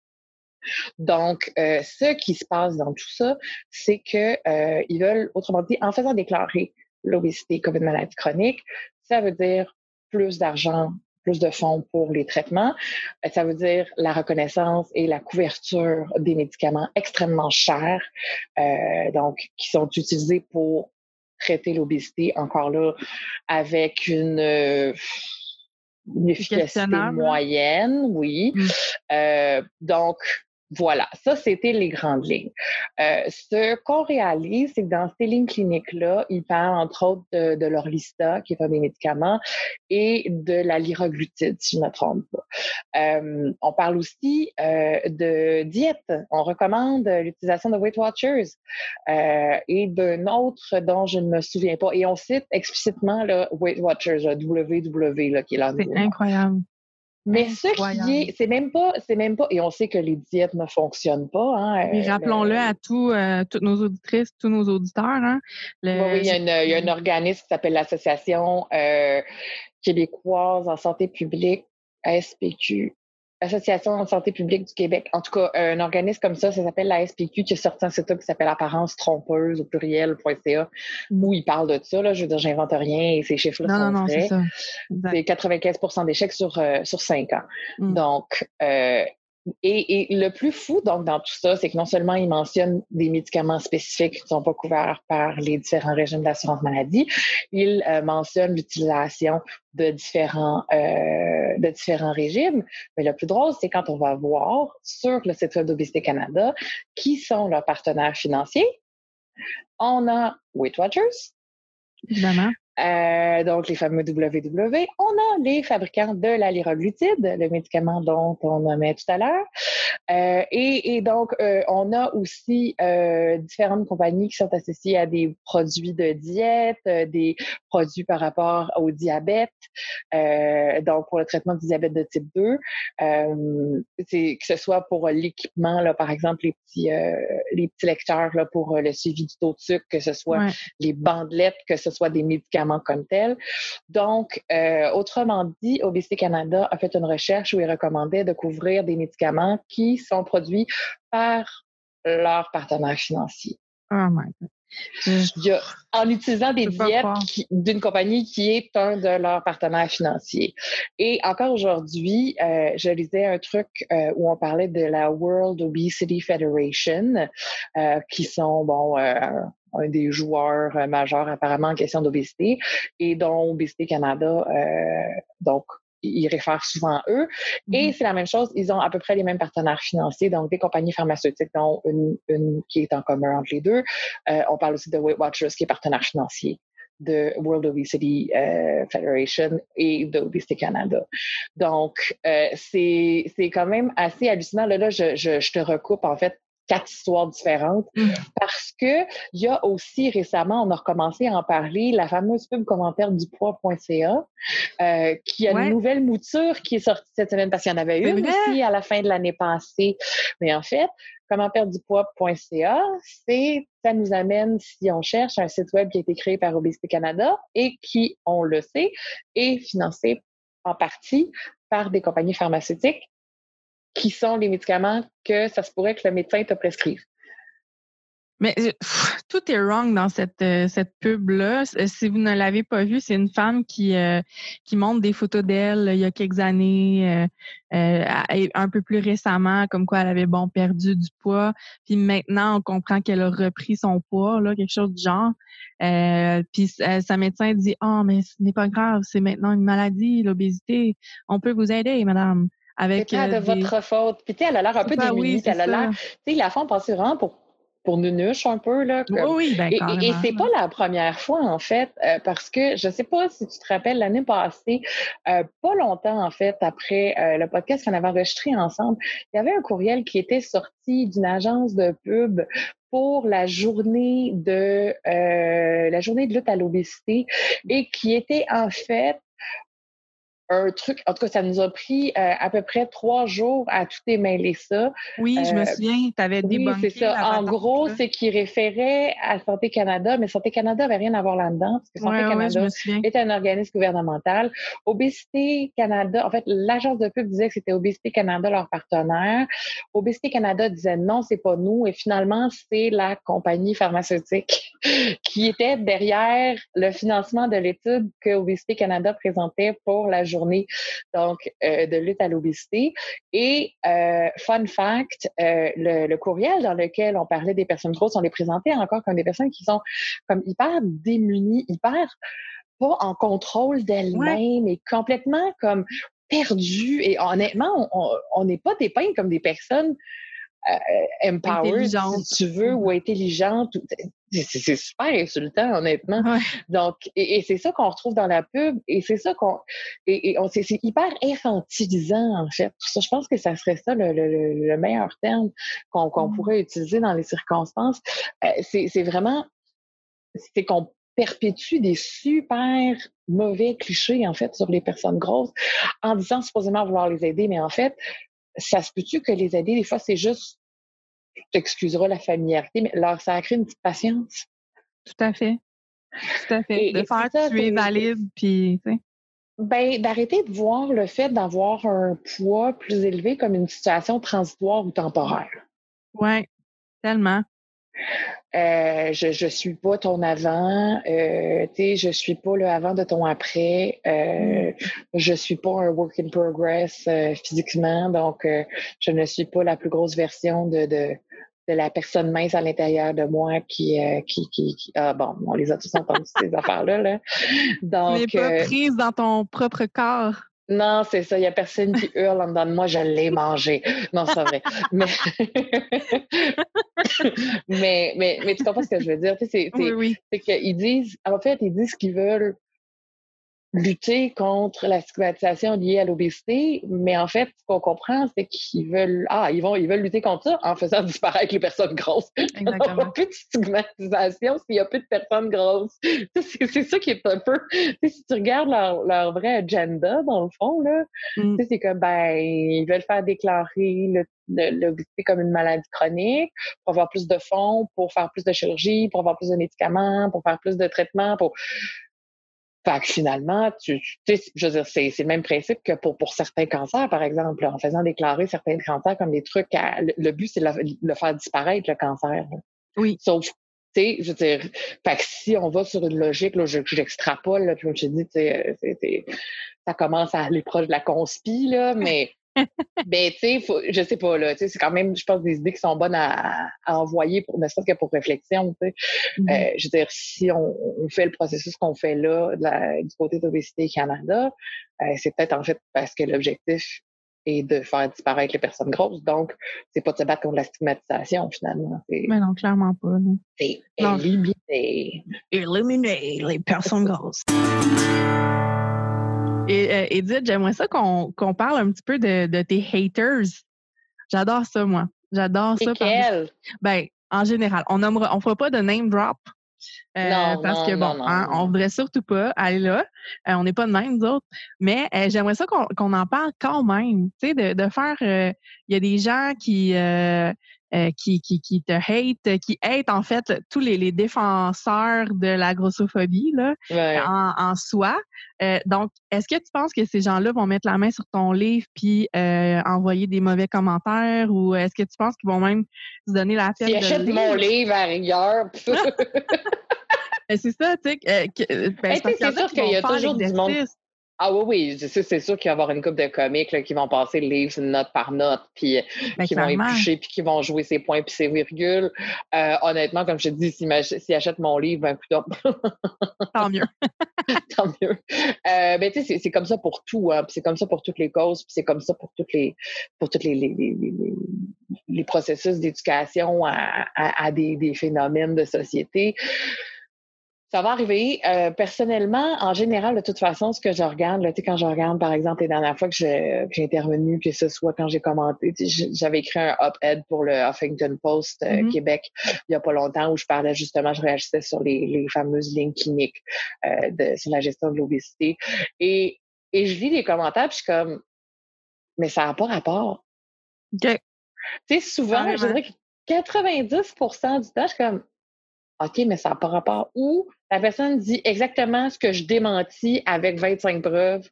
Donc, ce qui se passe dans tout ça, c'est que ils veulent, autrement dit, en faisant déclarer l'obésité comme une maladie chronique, ça veut dire plus d'argent plus de fonds pour les traitements. Euh, ça veut dire la reconnaissance et la couverture des médicaments extrêmement chers, euh, donc qui sont utilisés pour traiter l'obésité, encore là, avec une, euh, efficacité moyenne, oui. Mmh. Euh, donc, voilà, ça, c'était les grandes lignes. Euh, ce qu'on réalise, c'est que dans ces lignes cliniques-là, ils parlent entre autres de, de l'Orlista, qui est un des médicaments, et de la lyroglutide, si je ne me trompe pas. Euh, on parle aussi euh, de diète. On recommande l'utilisation de Weight Watchers euh, et d'un autre dont je ne me souviens pas. Et on cite explicitement le Weight Watchers, WW, là, qui est là. C'est incroyable. Mais ce qui est, c'est même pas, c'est même pas, et on sait que les diètes ne fonctionnent pas. Hein, euh, rappelons-le à tous, euh, toutes nos auditrices, tous nos auditeurs. Hein, oui, il y, a il y, a un organisme qui s'appelle l'Association euh, québécoise en santé publique, ASPQ, Association de santé publique du Québec. En tout cas, un organisme comme ça, ça s'appelle la SPQ, qui a sorti un site qui s'appelle Apparence trompeuse au pluriel.ca, où il parle de ça. Là. Je veux dire, j'invente rien et ces chiffres-là sont non, vrais. C'est 95 d'échecs sur, euh, sur 5 ans. Mm. Donc, euh, et, le plus fou, donc, dans tout ça, c'est que non seulement il mentionne des médicaments spécifiques qui ne sont pas couverts par les différents régimes d'assurance maladie, il euh, mentionne l'utilisation de différents, euh, de différents régimes. Mais le plus drôle, c'est quand on va voir sur le site web d'Obésité Canada qui sont leurs partenaires financiers. On a Weight Watchers. Euh, donc, les fameux WW. On a les fabricants de la liraglutide, le médicament dont on nommait tout à l'heure. Euh, et, et, donc, euh, on a aussi euh, différentes compagnies qui sont associées à des produits de diète, euh, des produits par rapport au diabète, donc pour le traitement du diabète de type 2. c'est que ce soit pour l'équipement, là, par exemple, les petits, les petits lecteurs là, pour le suivi du taux de sucre, que ce soit les bandelettes, que ce soit des médicaments comme tel. Donc, euh, autrement dit, Obésité Canada a fait une recherche où il recommandait de couvrir des médicaments qui sont produits par leurs partenaires financiers. Oh my God. En utilisant des diètes d'une compagnie qui est un de leurs partenaires financiers. Et encore aujourd'hui, euh, je lisais un truc euh, où on parlait de la World Obesity Federation, qui sont bon un des joueurs euh, majeurs apparemment en question d'obésité et dont Obésité Canada, euh, donc ils réfèrent souvent à eux. Et mm-hmm. c'est la même chose, ils ont à peu près les mêmes partenaires financiers, donc des compagnies pharmaceutiques, dont une, une qui est en commun entre les deux. Euh, on parle aussi de Weight Watchers, qui est partenaire financier de World Obesity euh, Federation et d'Obesity Canada. Donc, euh, c'est quand même assez hallucinant. Là, là je, je, je, te recoupe en fait quatre histoires différentes mm. parce que il y a aussi récemment, on a recommencé à en parler, la fameuse pub commentaire du poids.ca euh, qui a une nouvelle mouture qui est sortie cette semaine parce qu'il y en avait une aussi à la fin de l'année passée. Mais en fait, comment perdre du poids.ca, c'est ça nous amène, si on cherche, un site web qui a été créé par Obésité Canada et qui, on le sait, est financé en partie par des compagnies pharmaceutiques qui sont les médicaments que ça se pourrait que le médecin te prescrive. Mais euh, tout est wrong dans cette, euh, cette pub-là. Euh, si vous ne l'avez pas vue, c'est une femme qui, qui montre des photos d'elle il y a quelques années, un peu plus récemment, comme quoi elle avait bon perdu du poids. Puis maintenant, on comprend qu'elle a repris son poids, là, quelque chose du genre. puis sa médecin dit Oh, mais ce n'est pas grave, c'est maintenant une maladie, l'obésité. On peut vous aider, madame. Avec, pas de votre faute. Puis, tu sais, elle a l'air un peu démunie. elle a l'air. Tu sais, la femme pense vraiment pour pour nunuche un peu. Là, Oui, ben, Et, et, c'est pas la première fois, en fait, euh, parce que je sais pas si tu te rappelles, l'année passée, euh, pas longtemps, en fait, après euh, le podcast qu'on avait enregistré ensemble, il y avait un courriel qui était sorti d'une agence de pub pour la journée de la journée de lutte à l'obésité et qui était en fait un truc. En tout cas, ça nous a pris euh, à peu près trois jours à tout démêler ça. Oui, je me euh, souviens, tu avais oui, c'est ça. En gros, c'est qu'il référait à Santé Canada, mais Santé Canada n'avait rien à voir là-dedans, parce que Santé Canada est un organisme gouvernemental. Obésité Canada, en fait, l'agence de pub disait que c'était Obésité Canada, leur partenaire. Obésité Canada disait non, c'est pas nous. Et finalement, c'est la compagnie pharmaceutique qui était derrière le financement de l'étude que Obésité Canada présentait pour la journée donc euh, de lutte à l'obésité. Et euh, fun fact, euh, le, courriel dans lequel on parlait des personnes grosses, on les présentait encore comme des personnes qui sont comme hyper démunies, hyper pas en contrôle d'elles-mêmes et complètement comme perdues. Et honnêtement, on n'est pas dépeint comme des personnes empowered, si tu veux, ou intelligente. C'est super insultant, honnêtement. Donc, et, c'est ça qu'on retrouve dans la pub, et c'est ça qu'on, et, et c'est hyper infantilisant en fait. je pense que ça serait ça le, le, le meilleur terme qu'on qu'on mm. pourrait utiliser dans les circonstances. Euh, c'est vraiment, c'est qu'on perpétue des super mauvais clichés en fait sur les personnes grosses en disant supposément vouloir les aider, mais en fait, ça se peut-tu que les aider, des fois, c'est juste, tu t'excuseras la familiarité, mais alors ça a créé une petite patience. Tout à fait. Tout à fait. de faire ça, tu es valide, puis, tu sais. Ben, d'arrêter de voir le fait d'avoir un poids plus élevé comme une situation transitoire ou temporaire. Oui, tellement. Euh, je ne suis pas ton avant, euh, je suis pas le avant de ton après, euh, je suis pas un work in progress euh, physiquement, donc euh, je ne suis pas la plus grosse version de, de, de la personne mince à l'intérieur de moi qui, qui, qui, ah bon, on les a tous entendus ces affaires-là. Là. Donc, pas prise dans ton propre corps. Non, c'est ça. Il n'y a personne qui hurle en dedans de moi, je l'ai mangé. Non, c'est vrai. mais... mais, mais, mais, tu comprends ce que je veux dire? C'est oui, oui. qu'ils disent, en fait, ils disent qu'ils veulent lutter contre la stigmatisation liée à l'obésité, mais en fait, ce qu'on comprend, c'est qu'ils veulent ah, ils vont ils veulent lutter contre ça en faisant disparaître les personnes grosses. Exactement. Il n'y a plus de stigmatisation s'il n'y a plus de personnes grosses. C'est ça qui est un peu. Si tu regardes leur, leur vrai agenda, dans le fond, là, mm. c'est que ben, ils veulent faire déclarer l'obésité comme une maladie chronique, pour avoir plus de fonds, pour faire plus de chirurgie, pour avoir plus de médicaments, pour faire plus de traitements, pour fait que finalement, tu, sais, je veux dire, c'est, le même principe que pour, pour certains cancers, par exemple, en faisant déclarer certains cancers comme des trucs le, but, c'est de le, faire disparaître, le cancer. Oui. Sauf, tu sais, je veux dire, fait que si on va sur une logique, là, j'extrapole, puis je te dis, tu sais, ça commence à aller proche de la conspi, là, mais ben, tu sais, je sais pas, là, tu sais, c'est quand même, je pense, des idées qui sont bonnes à, envoyer, pour, ne serait-ce que pour réflexion, tu sais. Mm-hmm. Euh, je veux dire, si on, fait le processus qu'on fait là, du côté d'Obésité Canada, euh, c'est peut-être en fait parce que l'objectif est de faire disparaître les personnes grosses. Donc, c'est pas de se battre contre la stigmatisation, finalement. Mais non, clairement pas. C'est éliminer. Éliminer les personnes grosses. Et euh, Edith, j'aimerais ça qu'on parle un petit peu de, tes haters. J'adore ça, moi. J'adore ça. Quel? Ben, en général, on ne on fera pas de name drop. Euh, parce que bon, hein, on voudrait surtout pas aller là. Euh, on n'est pas de même, nous autres. Mais j'aimerais ça qu'on en parle quand même. Tu sais, de, de, faire. Il y a des gens qui euh, qui, qui, qui, te hate, qui hate en fait tous les, les défenseurs de la grossophobie là, en, en, soi. Euh, donc, est-ce que tu penses que ces gens-là vont mettre la main sur ton livre puis euh, envoyer des mauvais commentaires ou est-ce que tu penses qu'ils vont même se donner la peine Ils achètent mon livre à rigueur. Ben, c'est ça, tu sais. Ben, c'est sûr qu'il y a toujours du monde ah oui, oui, c'est sûr qu'il va y avoir une couple de comiques qui vont passer le livre note par note, puis ben, qui vont éplucher, puis qui vont jouer ses points puis ses virgules. Euh, honnêtement, comme je te dis, s'ils achètent mon livre, ben putain. Tant mieux. Tant mieux. Euh, ben, tu sais, c'est comme ça pour tout, hein, c'est comme ça pour toutes les causes, puis c'est comme ça pour toutes les pour toutes les, les, les, les processus d'éducation à, à, des, des phénomènes de société. Ça va arriver. Euh, personnellement, en général, de toute façon, ce que je regarde, là, quand je regarde, par exemple, les dernières fois que j'ai intervenu, que ce soit quand j'ai commenté, j'avais écrit un op-ed pour le Huffington Post euh, mm-hmm. Québec il n'y a pas longtemps où je parlais justement, je réagissais sur les, les fameuses lignes cliniques euh, de, sur la gestion de l'obésité. Et, et je lis les commentaires, puis je suis comme, mais ça n'a pas rapport. Tu sais, souvent, je dirais que 90% du temps, je suis comme, OK, mais ça n'a pas rapport. Ou la personne dit exactement ce que je démentis avec 25 preuves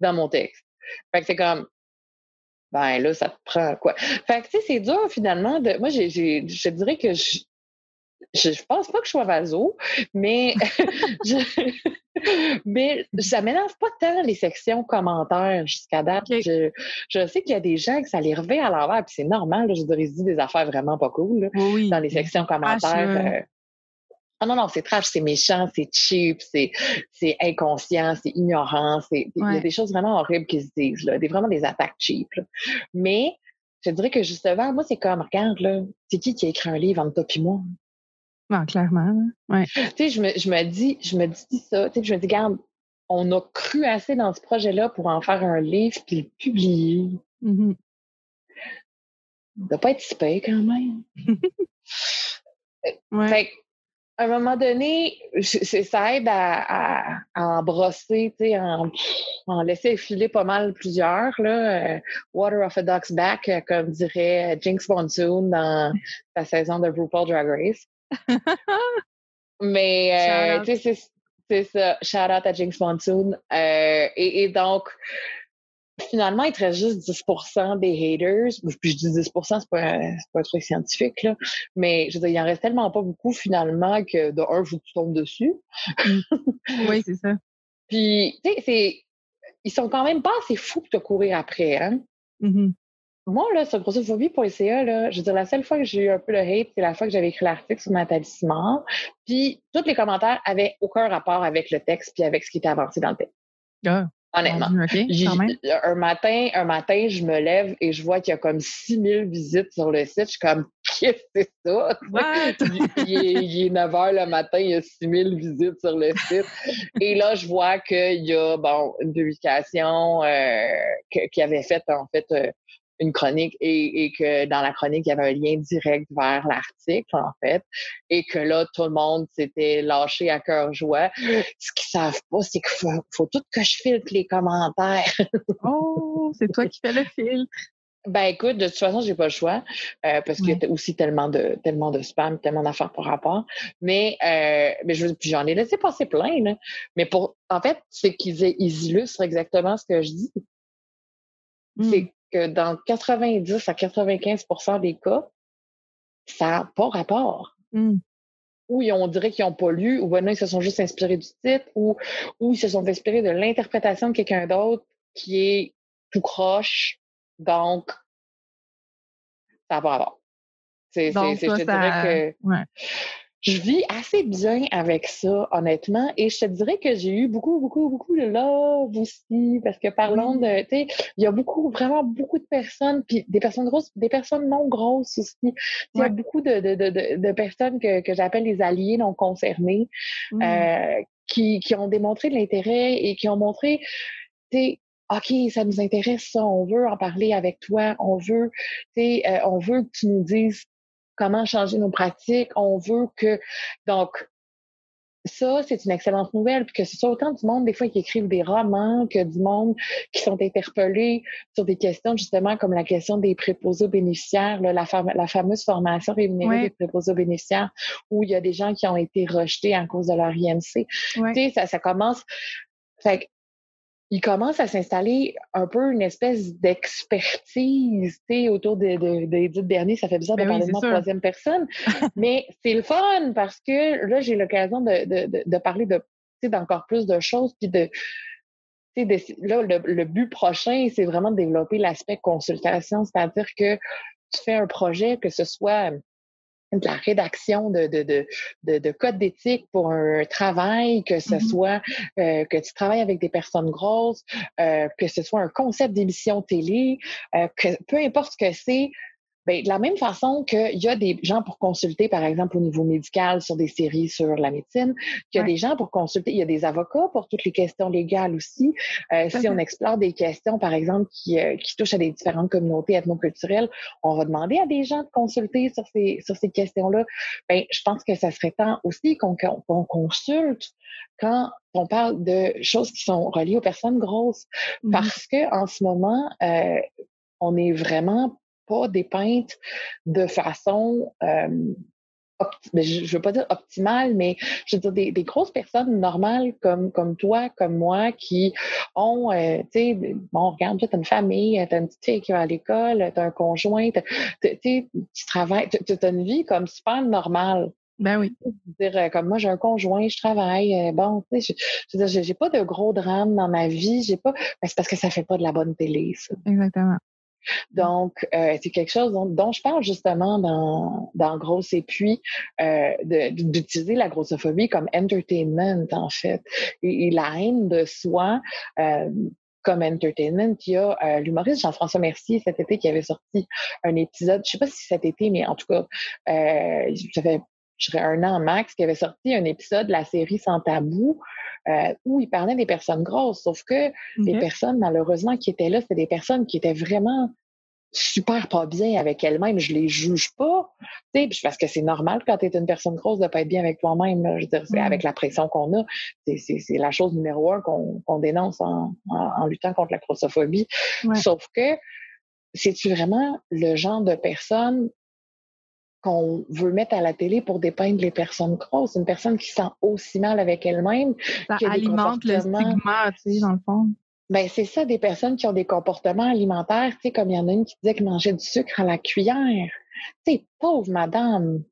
dans mon texte. Fait que c'est comme, ben là, ça te prend quoi? Fait que, tu sais, c'est dur finalement. De, moi, j'ai, je dirais que je, je, pense pas que je sois vaso, mais, je, mais ça m'énerve pas tant les sections commentaires jusqu'à date. Je, je, sais qu'il y a des gens que ça les revient à l'envers, puis c'est normal. je dirais, des affaires vraiment pas cool dans les sections commentaires. Ah non, non, c'est trash, c'est méchant, c'est cheap, c'est, c'est inconscient, c'est ignorant. C'est, Il y a des choses vraiment horribles qui se disent, là, des, vraiment des attaques cheap. Mais je dirais que justement, moi, c'est comme, regarde, là, c'est qui qui a écrit un livre entre toi et moi? Non, clairement. Ouais. Tu sais, je me, je me dis, je me dis ça, tu sais, je me dis, regarde, on a cru assez dans ce projet-là pour en faire un livre puis le publier. Mm-hmm. Ça doit pas être si quand même. ouais. Fait à un moment donné, ça aide à, à, brosser, en, en laisser filer pas mal plusieurs. Là. Euh, Water of a Duck's Back, euh, comme dirait Jinx Monsoon dans la saison de RuPaul Drag Race. Mais euh, c'est ça. Shout out à Jinx Monsoon. et, et, donc, finalement, il te reste juste 10% des haters. Puis je dis 10 c'est pas, pas un truc scientifique, là. Mais je veux dire, il en reste tellement pas beaucoup finalement que de un, faut que tu tombes dessus. Mmh. oui, c'est ça. Puis, tu sais, c'est. Ils sont quand même pas assez fous de te courir après, hein? Mmh Moi, là, sur grossophobie.ca, là, je veux dire, la seule fois que j'ai eu un peu le hate, c'est la fois que j'avais écrit l'article sur mon établissement. Puis, tous les commentaires avaient aucun rapport avec le texte puis avec ce qui était avancé dans le texte. Ah. Honnêtement. un matin, un matin, je me lève et je vois qu'il y a comme 6000 visites sur le site. Je suis comme, qu'est-ce que c'est ça? il, est, 9 h le matin, il y a 6000 visites sur le site. et là, je vois qu'il y a, bon, une publication euh, qui avait fait, en fait, euh, une chronique et, et, que dans la chronique, il y avait un lien direct vers l'article, en fait, et que là, tout le monde s'était lâché à cœur joie. Ce qu'ils savent pas, c'est qu'il faut, tout que je filtre les commentaires. oh, c'est toi qui fais le filtre. Ben écoute, de toute façon, j'ai pas le choix euh, parce qu'il y a aussi tellement de tellement de spam, tellement d'affaires par rapport. Mais euh, mais je j'en ai laissé passer plein. Là. Mais pour en fait, c'est qu'ils ils illustrent exactement ce que je dis. C'est mmh que dans 90 à 95% des cas, ça n'a pas rapport. Mmh. Ou on dirait qu'ils n'ont pas lu, ou ben ils se sont juste inspirés du titre, ou, ou ils se sont inspirés de l'interprétation de quelqu'un d'autre qui est tout croche, Donc, ça va avoir. C'est, c'est, je te dirais que je vis assez bien avec ça, honnêtement. Et je te dirais que j'ai eu beaucoup, beaucoup, beaucoup de love aussi. Parce que parlons de, tu sais, il y a beaucoup, vraiment beaucoup de personnes, puis des personnes grosses, des personnes non grosses aussi. Il y a beaucoup de, de, de, de personnes que, que j'appelle les alliés non concernés, euh, qui, qui ont démontré de l'intérêt et qui ont montré, tu sais, OK, ça nous intéresse ça, on veut en parler avec toi, on veut, tu sais, euh, on veut que tu nous dises comment changer nos pratiques. On veut que. Donc, ça, c'est une excellente nouvelle, puis que ce soit autant du monde, des fois, qui écrivent des romans, que du monde qui sont interpellés sur des questions, justement, comme la question des préposés bénéficiaires, la, la, fameuse formation rémunérée des préposés bénéficiaires, où il y a des gens qui ont été rejetés à cause de leur INC. Tu sais, ça, ça commence. Fait il commence à s'installer un peu une espèce d'expertise autour des de, de, derniers. Ça fait bizarre de ben parler de moi troisième personne, mais c'est le fun parce que là, j'ai l'occasion de, de, de, parler de d'encore plus de choses, puis de, là, le, le but prochain, c'est vraiment de développer l'aspect consultation, c'est-à-dire que tu fais un projet, que ce soit de la rédaction de, de, de, de, de code d'éthique pour un travail, que ce mm-hmm. soit euh, que tu travailles avec des personnes grosses, euh, que ce soit un concept d'émission télé, euh, que peu importe ce que c'est, Bien, de la même façon qu'il y a des gens pour consulter, par exemple, au niveau médical sur des séries sur la médecine, qu'il y a des gens pour consulter, il y a des avocats pour toutes les questions légales aussi. Euh, si on explore des questions, par exemple, qui, euh, qui touchent à des différentes communautés ethnoculturelles, on va demander à des gens de consulter sur ces, sur ces questions-là. Bien, je pense que ça serait temps aussi qu'on consulte quand on parle de choses qui sont reliées aux personnes grosses. Mm-hmm. Parce que en ce moment, euh, on est vraiment pas dépeintes de façon euh, je ne veux pas dire optimale, mais je veux dire des, des, grosses personnes normales comme, comme toi, comme moi, qui ont, euh, tu sais, bon, regarde, tu as une famille, tu as une petite fille qui va à l'école, tu as un conjoint, tu travailles, tu as une vie comme super normale. Ben oui. Dire, euh, comme moi, j'ai un conjoint, je travaille. bon, tu sais, je, veux dire, j'ai pas de gros drames dans ma vie. J'ai pas. Ben, c'est parce que ça fait pas de la bonne télé, ça. Exactement. Donc, euh, c'est quelque chose dont, je parle justement dans, dans Grosse et puis euh, d'utiliser la grossophobie comme entertainment, en fait. Et, la haine de soi euh, comme entertainment. Il y a l'humoriste Jean-François Mercier cet été qui avait sorti un épisode, je sais pas si cet été, mais en tout cas, ça fait je dirais un an max, qui avait sorti un épisode de la série Sans tabou, euh, où il parlait des personnes grosses. Sauf que les personnes, malheureusement, qui étaient là, c'était des personnes qui étaient vraiment super pas bien avec elles-mêmes. Je les juge pas, parce que c'est normal quand tu es une personne grosse de pas être bien avec toi-même. Je veux dire, mm. avec la pression qu'on a, c'est la chose numéro un qu'on dénonce en, en, luttant contre la grossophobie. Sauf que c'est-tu vraiment le genre de personne qu'on veut mettre à la télé pour dépeindre les personnes grosses. Une personne qui sent aussi mal avec elle-même. Ça alimente le stigma, tu sais, dans le fond. Ben, c'est ça, des personnes qui ont des comportements alimentaires, tu sais, comme il y en a une qui disait qu'elle mangeait du sucre à la cuillère. Tu sais, pauvre madame.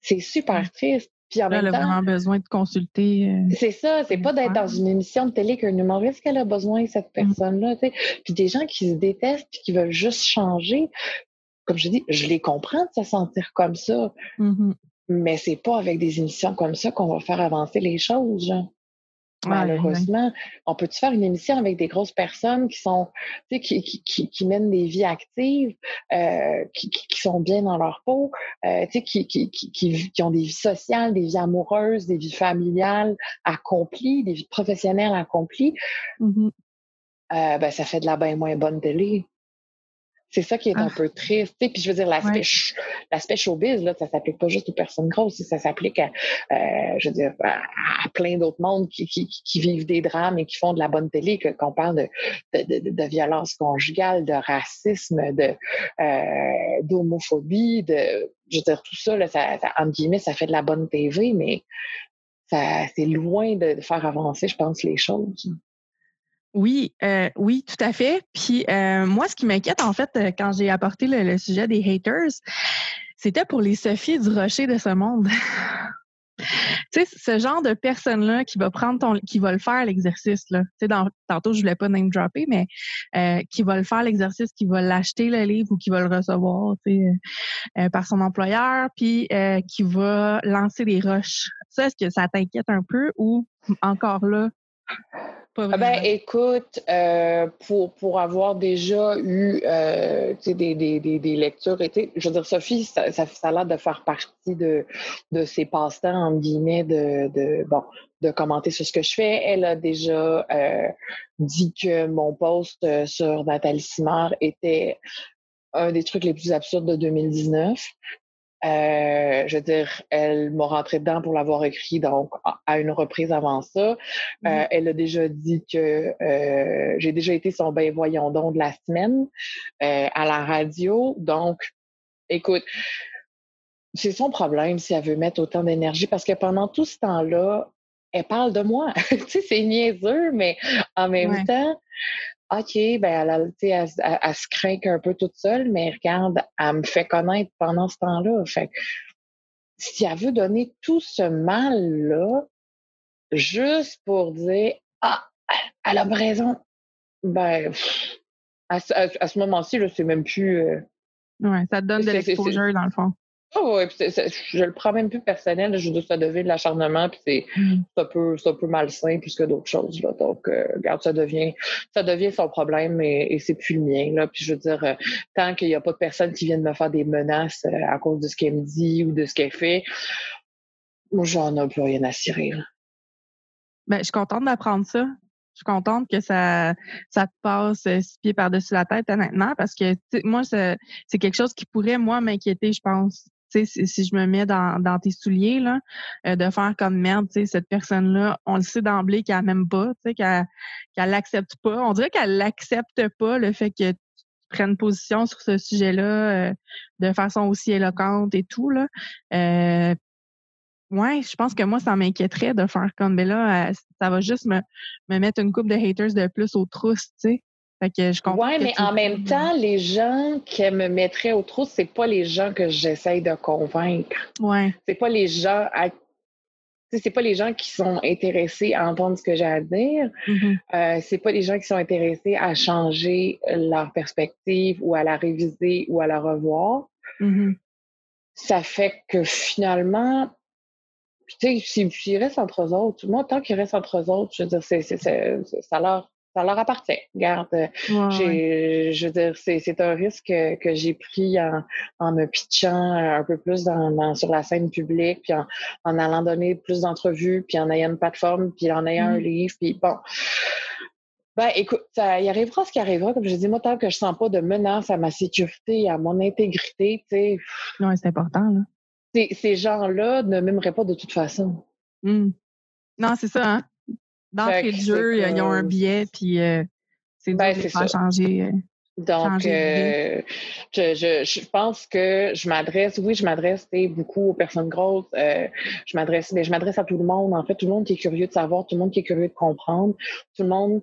C'est super triste. Puis en elle a vraiment besoin de consulter. Euh, c'est ça, c'est pas d'être dans une émission de télé qu'un humoriste qu'elle a besoin, cette mmh. personne-là. Puis des gens qui se détestent et qui veulent juste changer comme je dis, je les comprends de se sentir comme ça, mm-hmm. mais c'est pas avec des émissions comme ça qu'on va faire avancer les choses. Malheureusement, on peut-tu faire une émission avec des grosses personnes qui sont, qui, qui, qui, qui, mènent des vies actives, euh, qui, sont bien dans leur peau, euh, qui, qui, qui, qui, ont des vies sociales, des vies amoureuses, des vies familiales accomplies, des vies professionnelles accomplies, mm-hmm. euh, ben, ça fait de la bien moins bonne télé. C'est ça qui est un ah. peu triste. Puis je veux dire, l'aspect l'aspect showbiz, là, ça s'applique pas juste aux personnes grosses, ça s'applique à, euh, je veux dire, à, plein d'autres mondes qui, qui, qui, vivent des drames et qui font de la bonne télé, qu'on parle de, de, de, de, violence conjugale, de racisme, de euh, d'homophobie, de je veux dire, tout ça, là, ça, ça, entre guillemets, ça fait de la bonne TV, mais ça c'est loin de faire avancer, je pense, les choses. Oui, euh, oui, tout à fait. Puis euh, moi, ce qui m'inquiète, en fait, euh, quand j'ai apporté le, sujet des haters, c'était pour les Sophie du Rocher de ce monde. Tu sais, ce genre de personne-là qui va prendre ton, qui va le faire l'exercice, là. Tu sais, tantôt, je voulais pas name dropper, mais qui va le faire l'exercice, qui va l'acheter le livre ou qui va le recevoir, tu sais, par son employeur, puis qui va lancer des rushs. Ça, est-ce que ça t'inquiète un peu ou encore là, ah ben, écoute, euh, pour, pour avoir déjà eu euh, des, des, des, lectures, et, je veux dire, Sophie, ça, ça, a l'air de faire partie de, de ses passe-temps, en guillemets, de, de, bon, de commenter sur ce que je fais. Elle a déjà euh, dit que mon post sur Nathalie Simard était un des trucs les plus absurdes de 2019. Euh, je veux dire, elle m'a rentré dedans pour l'avoir écrit donc à une reprise avant ça. Euh, mm-hmm. elle a déjà dit que euh, j'ai déjà été son ben voyons donc de la semaine à la radio. Donc, écoute, c'est son problème si elle veut mettre autant d'énergie parce que pendant tout ce temps-là, elle parle de moi. tu sais, c'est niaiseux, mais en même temps, OK, ben elle, elle, elle, se craint un peu toute seule, mais regarde, elle me fait connaître pendant ce temps-là. Fait si elle veut donner tout ce mal-là, juste pour dire Ah, elle a raison, ben à, ce moment-ci, c'est même plus. Euh, ouais, ça te donne de l'exposure dans le fond. Oh, ouais, je le prends même plus personnel, je veux ça devient de l'acharnement, puis c'est mmh. un peu, un peu malsain plus que d'autres choses. Là. Donc, euh, regarde, ça devient, ça devient son problème et, et c'est plus le mien. Là. Puis je veux dire, euh, tant qu'il n'y a pas de personne qui vienne me faire des menaces euh, à cause de ce qu'elle me dit ou de ce qu'elle fait, moi, j'en ai plus rien à cirer. Ben, je suis contente d'apprendre ça. Je suis contente que ça, ça te passe six pieds par-dessus la tête, honnêtement, parce que moi, c'est quelque chose qui pourrait, moi, m'inquiéter, je pense si, si je me mets dans, dans tes souliers, là, euh, de faire comme merde, cette personne-là, on le sait d'emblée qu'elle m'aime pas, qu'elle qu'elle l'accepte pas. On dirait qu'elle l'accepte pas, le fait que tu prennes position sur ce sujet-là euh, de façon aussi éloquente et tout. Là. Euh, ouais, je pense que moi, ça m'inquiéterait de faire comme ben là, ça va juste me, me mettre une coupe de haters de plus aux trousses, tu sais. Fait que je comprends. Oui, mais en même temps, les gens qui me mettraient au trou, c'est pas les gens que j'essaye de convaincre. Ouais. C'est pas les gens à c'est pas les gens qui sont intéressés à entendre ce que j'ai à dire. Mm-hmm. euh, c'est pas les gens qui sont intéressés à changer leur perspective ou à la réviser ou à la revoir. Mm-hmm. Ça fait que finalement, tu sais, s'ils restent entre eux autres, moi, tant qu'ils restent entre eux autres, je veux dire, c'est, ça leur ça leur appartient. Garde, euh, je veux dire, c'est un risque que, j'ai pris en, me pitchant un peu plus dans, sur la scène publique, puis en, allant donner plus d'entrevues, puis en ayant une plateforme, puis en ayant un mmh. livre, puis bon. Ben, écoute, ça, il arrivera ce qui arrivera. Comme je dis, moi, tant que je sens pas de menace à ma sécurité, à mon intégrité, tu sais. Non, c'est important, là. Ces gens-là ne m'aimeraient pas de toute façon. Mmh. Non, c'est ça, hein? D'entrée de jeu, ils ont un biais, puis euh, c'est ben, de changer. Euh, donc, euh, je, je, je, pense que je m'adresse, oui, je m'adresse beaucoup aux personnes grosses. je m'adresse, mais je m'adresse à tout le monde. En fait, tout le monde qui est curieux de savoir, tout le monde qui est curieux de comprendre, tout le monde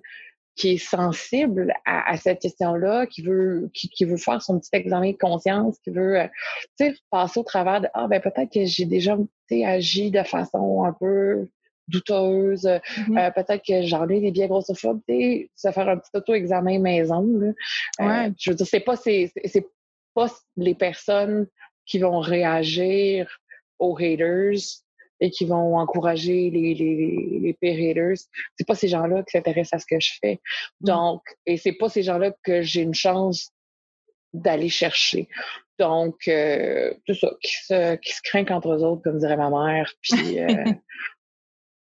qui est sensible à, cette question-là, qui veut, qui, qui, veut faire son petit examen de conscience, qui veut, tu sais, passer au travers de ah ben peut-être que j'ai déjà agi de façon un peu douteuse. Mm-hmm. Euh, peut-être que j'en ai des biais grossophobes, tu sais, faire un petit auto-examen maison. Là. Euh, je veux dire, c'est pas, c'est, c'est pas les personnes qui vont réagir aux haters et qui vont encourager les, les, les pires haters. C'est pas ces gens-là qui s'intéressent à ce que je fais. Mm. Donc, et c'est pas ces gens-là que j'ai une chance d'aller chercher. Donc, euh, tout ça, qui se, qui se craignent entre eux autres, comme dirait ma mère. Puis, euh,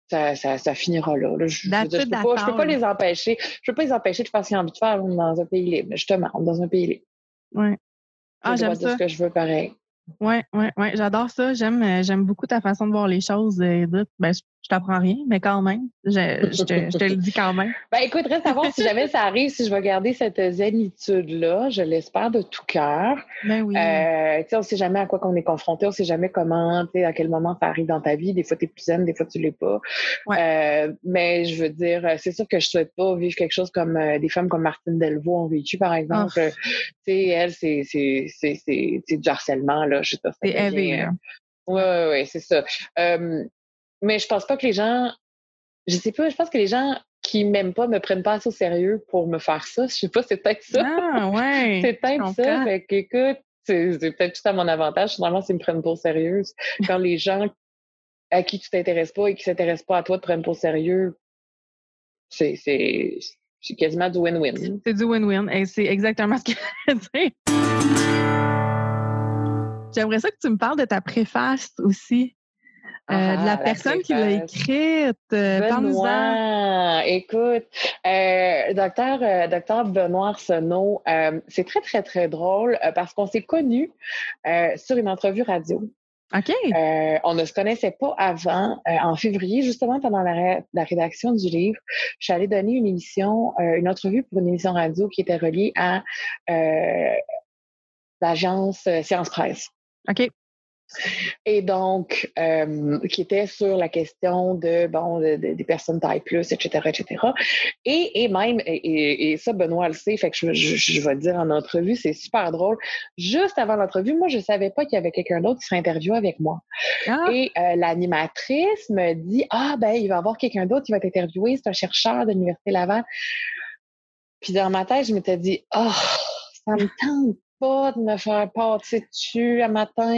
ça, ça, ça, finira là. Je, ne peux, pas, je peux pas les empêcher. Je peux pas les empêcher de faire ce qu'ils ont envie de faire dans un pays libre. Justement, dans un pays libre. Oui. Ah, j'aime ça. ce que je veux pareil. Oui, oui, oui. J'adore ça. J'aime, euh, j'aime beaucoup ta façon de voir les choses, Edith. Ben, je t'apprends rien, mais quand même, je, je, te, je, te, le dis quand même. Ben, écoute, reste à voir si jamais ça arrive, si je vais garder cette zénitude-là. Je l'espère de tout cœur. Ben oui. Euh, tu sais, on sait jamais à quoi qu'on est confronté, on sait jamais comment, à quel moment ça arrive dans ta vie. Des fois, tu es plus zen, des fois, tu l'es pas. Euh, mais je veux dire, c'est sûr que je souhaite pas vivre quelque chose comme euh, des femmes comme Martine Delvaux ont vécu, par exemple. Oh. Tu sais, elle, c'est, c'est, c'est, c'est, du harcèlement, là. Je sais pas. C'est élevé, Oui, oui, oui, c'est ça. Euh, mais je pense pas que les gens, je sais pas, je pense que les gens qui m'aiment pas me prennent pas assez au sérieux pour me faire ça. Je sais pas, c'est peut-être ça. Ah, ouais. c'est peut-être ça. Fait qu'écoute, c'est peut-être tout à mon avantage. Finalement, s'ils me prennent pas au sérieux. Quand les gens à qui tu t'intéresses pas et qui s'intéressent pas à toi te prennent pas au sérieux, c'est quasiment du win-win. C'est du win-win. Et c'est exactement ce que je veux dire. J'aimerais ça que tu me parles de ta préface aussi. Euh, de la, personne qui l'a écrite. Euh, Benoît, écoute, euh, docteur, euh, docteur Benoît Arsenault, c'est très, très, très drôle parce qu'on s'est connus sur une entrevue radio. OK. on ne se connaissait pas avant. en février, justement, pendant la, la, rédaction du livre, je suis allée donner une émission, une entrevue pour une émission radio qui était reliée à l'agence Science Presse. OK. Et donc, euh, qui était sur la question de, bon, des personnes taille plus, etc., etc. Et, et même, et, ça, Benoît le sait, fait que je, je, vais le dire en entrevue, c'est super drôle. Juste avant l'entrevue, moi, je savais pas qu'il y avait quelqu'un d'autre qui serait interviewé avec moi. Ah. Et euh, l'animatrice me dit, ah, ben, il va y avoir quelqu'un d'autre qui va t'interviewer, c'est un chercheur de l'Université Laval. Puis dans ma tête, je m'étais dit, oh, ça me tente pas de me faire passer dessus à matin.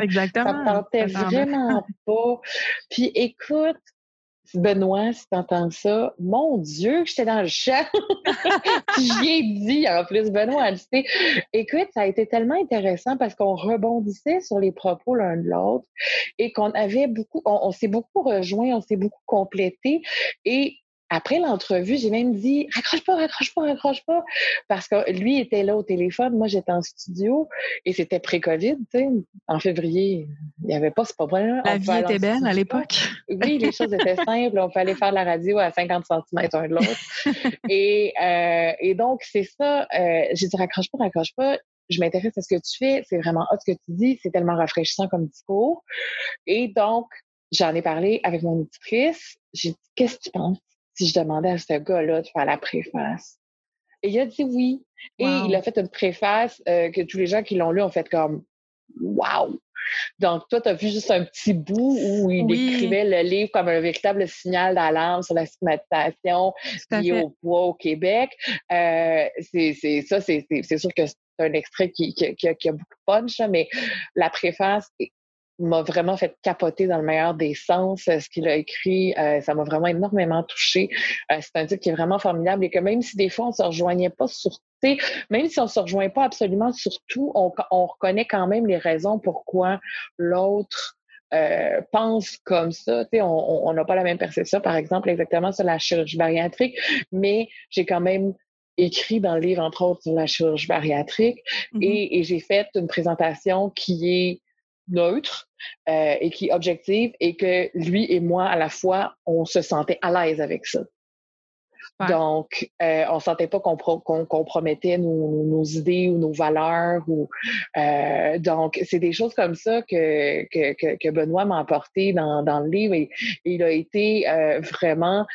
Exactement. Ça me tentait vraiment pas. Puis écoute, Benoît, si t'entends ça, mon Dieu, j'étais dans le champ. J'y ai dit, en plus, Benoît, écoute, ça a été tellement intéressant parce qu'on rebondissait sur les propos l'un de l'autre et qu'on avait beaucoup, on, on s'est beaucoup rejoint, on s'est beaucoup complété et après l'entrevue, j'ai même dit raccroche pas, raccroche pas, raccroche pas, parce que lui était là au téléphone, moi j'étais en studio et c'était pré-Covid, tu sais, en février, il n'y avait pas ce problème. La vie était belle à l'époque. Oui, les choses étaient simples, on fallait faire la radio à 50 cm un de l'autre. et, euh, et donc c'est ça, euh, j'ai dit raccroche pas, raccroche pas. Je m'intéresse à ce que tu fais, c'est vraiment hot ce que tu dis, c'est tellement rafraîchissant comme discours. Et donc, j'en ai parlé avec mon éditrice. J'ai dit, qu'est-ce que tu penses? Si je demandais à ce gars-là de faire la préface. Et il a dit oui. Et il a fait une préface euh, que tous les gens qui l'ont lu ont fait comme Wow! Donc, toi, tu as vu juste un petit bout où il décrivait le livre comme un véritable signal d'alarme sur la stigmatisation liée au poids au Québec. Euh, c'est ça, c'est sûr que c'est un extrait qui, qui, qui, a, qui, a, beaucoup de punch, mais la préface m'a vraiment fait capoter dans le meilleur des sens. Euh, ce qu'il a écrit, euh, ça m'a vraiment énormément touché. Euh, c'est un titre qui est vraiment formidable et que même si des fois on se rejoignait pas sur même si on se rejoint pas absolument sur tout, on, on reconnaît quand même les raisons pourquoi l'autre pense comme ça. on n'a pas la même perception, par exemple, exactement sur la chirurgie bariatrique, mais j'ai quand même écrit dans le livre, entre autres, sur la chirurgie bariatrique et, et j'ai fait une présentation qui est neutre euh, et qui est objective et que lui et moi, à la fois, on se sentait à l'aise avec ça. Donc, euh, on ne sentait pas qu'on compromettait nos, idées ou nos valeurs. Ou, euh, donc, c'est des choses comme ça que, que, que Benoît m'a apporté dans, dans, le livre. Et, il a été euh, vraiment...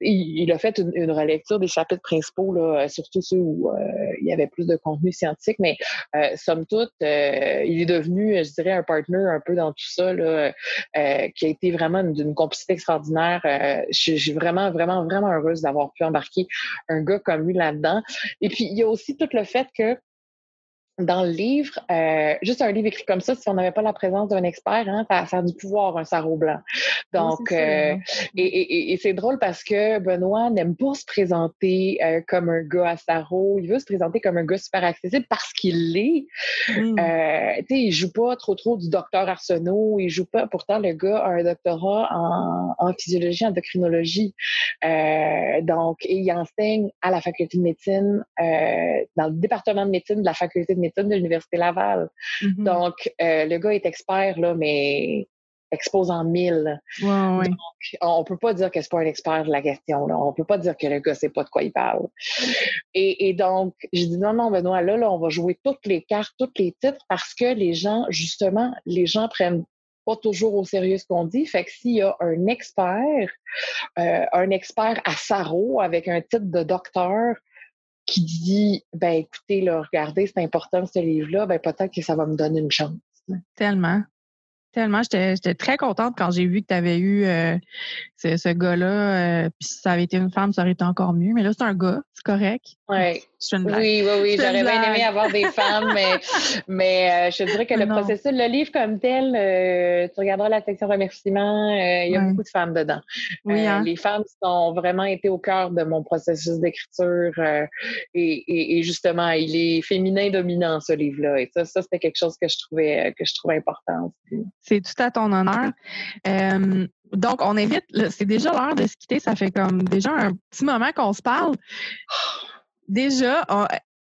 Il, a fait une, relecture des chapitres principaux, là, surtout ceux où euh, il y avait plus de contenu scientifique. Mais somme toute, il est devenu, je dirais, un partner un peu dans tout ça, là, qui a été vraiment d'une complicité extraordinaire. je suis vraiment, vraiment, vraiment heureuse d'avoir pu embarquer un gars comme lui là-dedans. Et puis, il y a aussi tout le fait que dans le livre, euh, juste un livre écrit comme ça, si on n'avait pas la présence d'un expert, hein, ça, a du pouvoir, un sarreau blanc. Donc, euh, et, c'est drôle parce que Benoît n'aime pas se présenter euh, comme un gars à sarreau, il veut se présenter comme un gars super accessible parce qu'il l'est. Mmh. tu sais, il joue pas trop trop du docteur Arsenault, il joue pas, pourtant le gars a un doctorat en, en physiologie, endocrinologie. donc, et il enseigne à la faculté de médecine, dans le département de médecine de la faculté de médecine de l'Université Laval. Mm-hmm. Donc, euh, le gars est expert, là, mais expose en mille. Donc, on peut pas dire que c'est pas un expert de la question. Là. On peut pas dire que le gars sait pas de quoi il parle. Et, donc, j'ai dit non, non, Benoît, là, là, on va jouer toutes les cartes, tous les titres parce que les gens, justement, les gens prennent pas toujours au sérieux ce qu'on dit. Fait que s'il y a un expert, euh, un expert à Saro avec un titre de docteur, qui dit ben écoutez, là, regardez, c'est important ce livre-là, ben peut-être que ça va me donner une chance. Tellement. Tellement, j'étais très contente quand j'ai vu que tu avais eu euh, ce, ce gars-là. Euh, puis si ça avait été une femme, ça aurait été encore mieux. Mais là, c'est un gars, c'est correct. Ouais. C'est une blague. Oui, oui, oui. J'aurais bien aimé avoir des femmes, mais, mais euh, je te dirais que le Non. processus, le livre comme tel, tu regarderas la section remerciements, il y a Ouais. beaucoup de femmes dedans. Oui, hein? Les femmes ont vraiment été au cœur de mon processus d'écriture et, et- et justement, il est féminin dominant, ce livre-là. Et ça, ça c'était quelque chose que je trouvais, que je trouvais important. aussi. C'est tout à ton honneur. Euh, donc, on invite, c'est déjà l'heure de se quitter. Ça fait comme déjà un petit moment qu'on se parle. Déjà, on-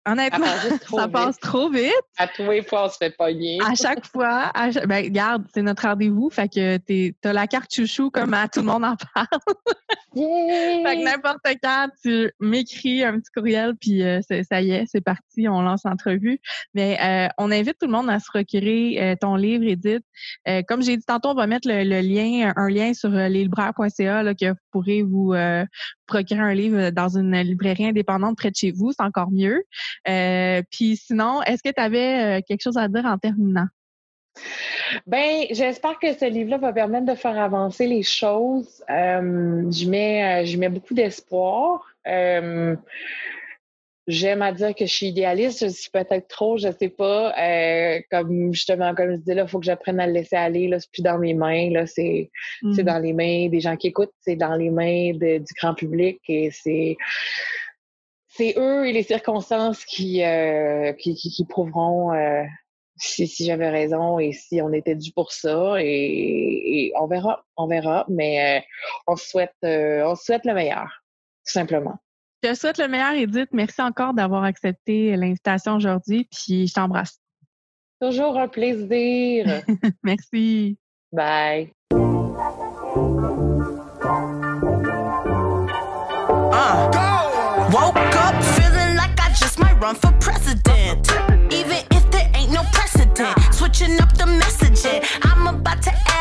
honnêtement, Ça passe juste trop ça vite. passe trop vite. À tous les fois, on se fait pogner. À chaque fois, à cha- ben, regarde, c'est notre rendez-vous. Fait que t'es- t'as la carte chouchou comme à tout le monde en parle. Yeah! Fait que n'importe quand, tu m'écris un petit courriel, puis euh, ça y est, c'est parti, on lance l'entrevue. Mais euh, on invite tout le monde à se procurer euh, ton livre, Edith. Euh, comme j'ai dit tantôt, on va mettre le, le lien, un lien sur leslibraires.ca là, que vous pourrez vous euh, procurer un livre dans une librairie indépendante près de chez vous, c'est encore mieux. Euh, puis sinon, est-ce que tu avais quelque chose à dire en terminant? Ben, j'espère que ce livre-là va permettre de faire avancer les choses. Euh, je mets, euh, je mets beaucoup d'espoir. Euh, J'aime à dire que je suis idéaliste, je suis peut-être trop, je sais pas. Euh, comme justement, comme je dis là, il faut que j'apprenne à le laisser aller. Là, c'est plus dans mes mains. Là, c'est Mm. dans les mains des gens qui écoutent, c'est dans les mains de- du grand public et c'est c'est eux et les circonstances qui euh, qui, qui, qui prouveront euh, si, si j'avais raison et si on était dû pour ça et, et on verra, on verra, mais euh, on se souhaite euh, on souhaite le meilleur, tout simplement. Je te souhaite le meilleur, Edith. Merci encore d'avoir accepté l'invitation aujourd'hui, puis je t'embrasse. Toujours un plaisir. Merci. Bye. Uh, woke up feeling like I just might run for president. Even if there ain't no precedent, switching up the messaging. I'm about to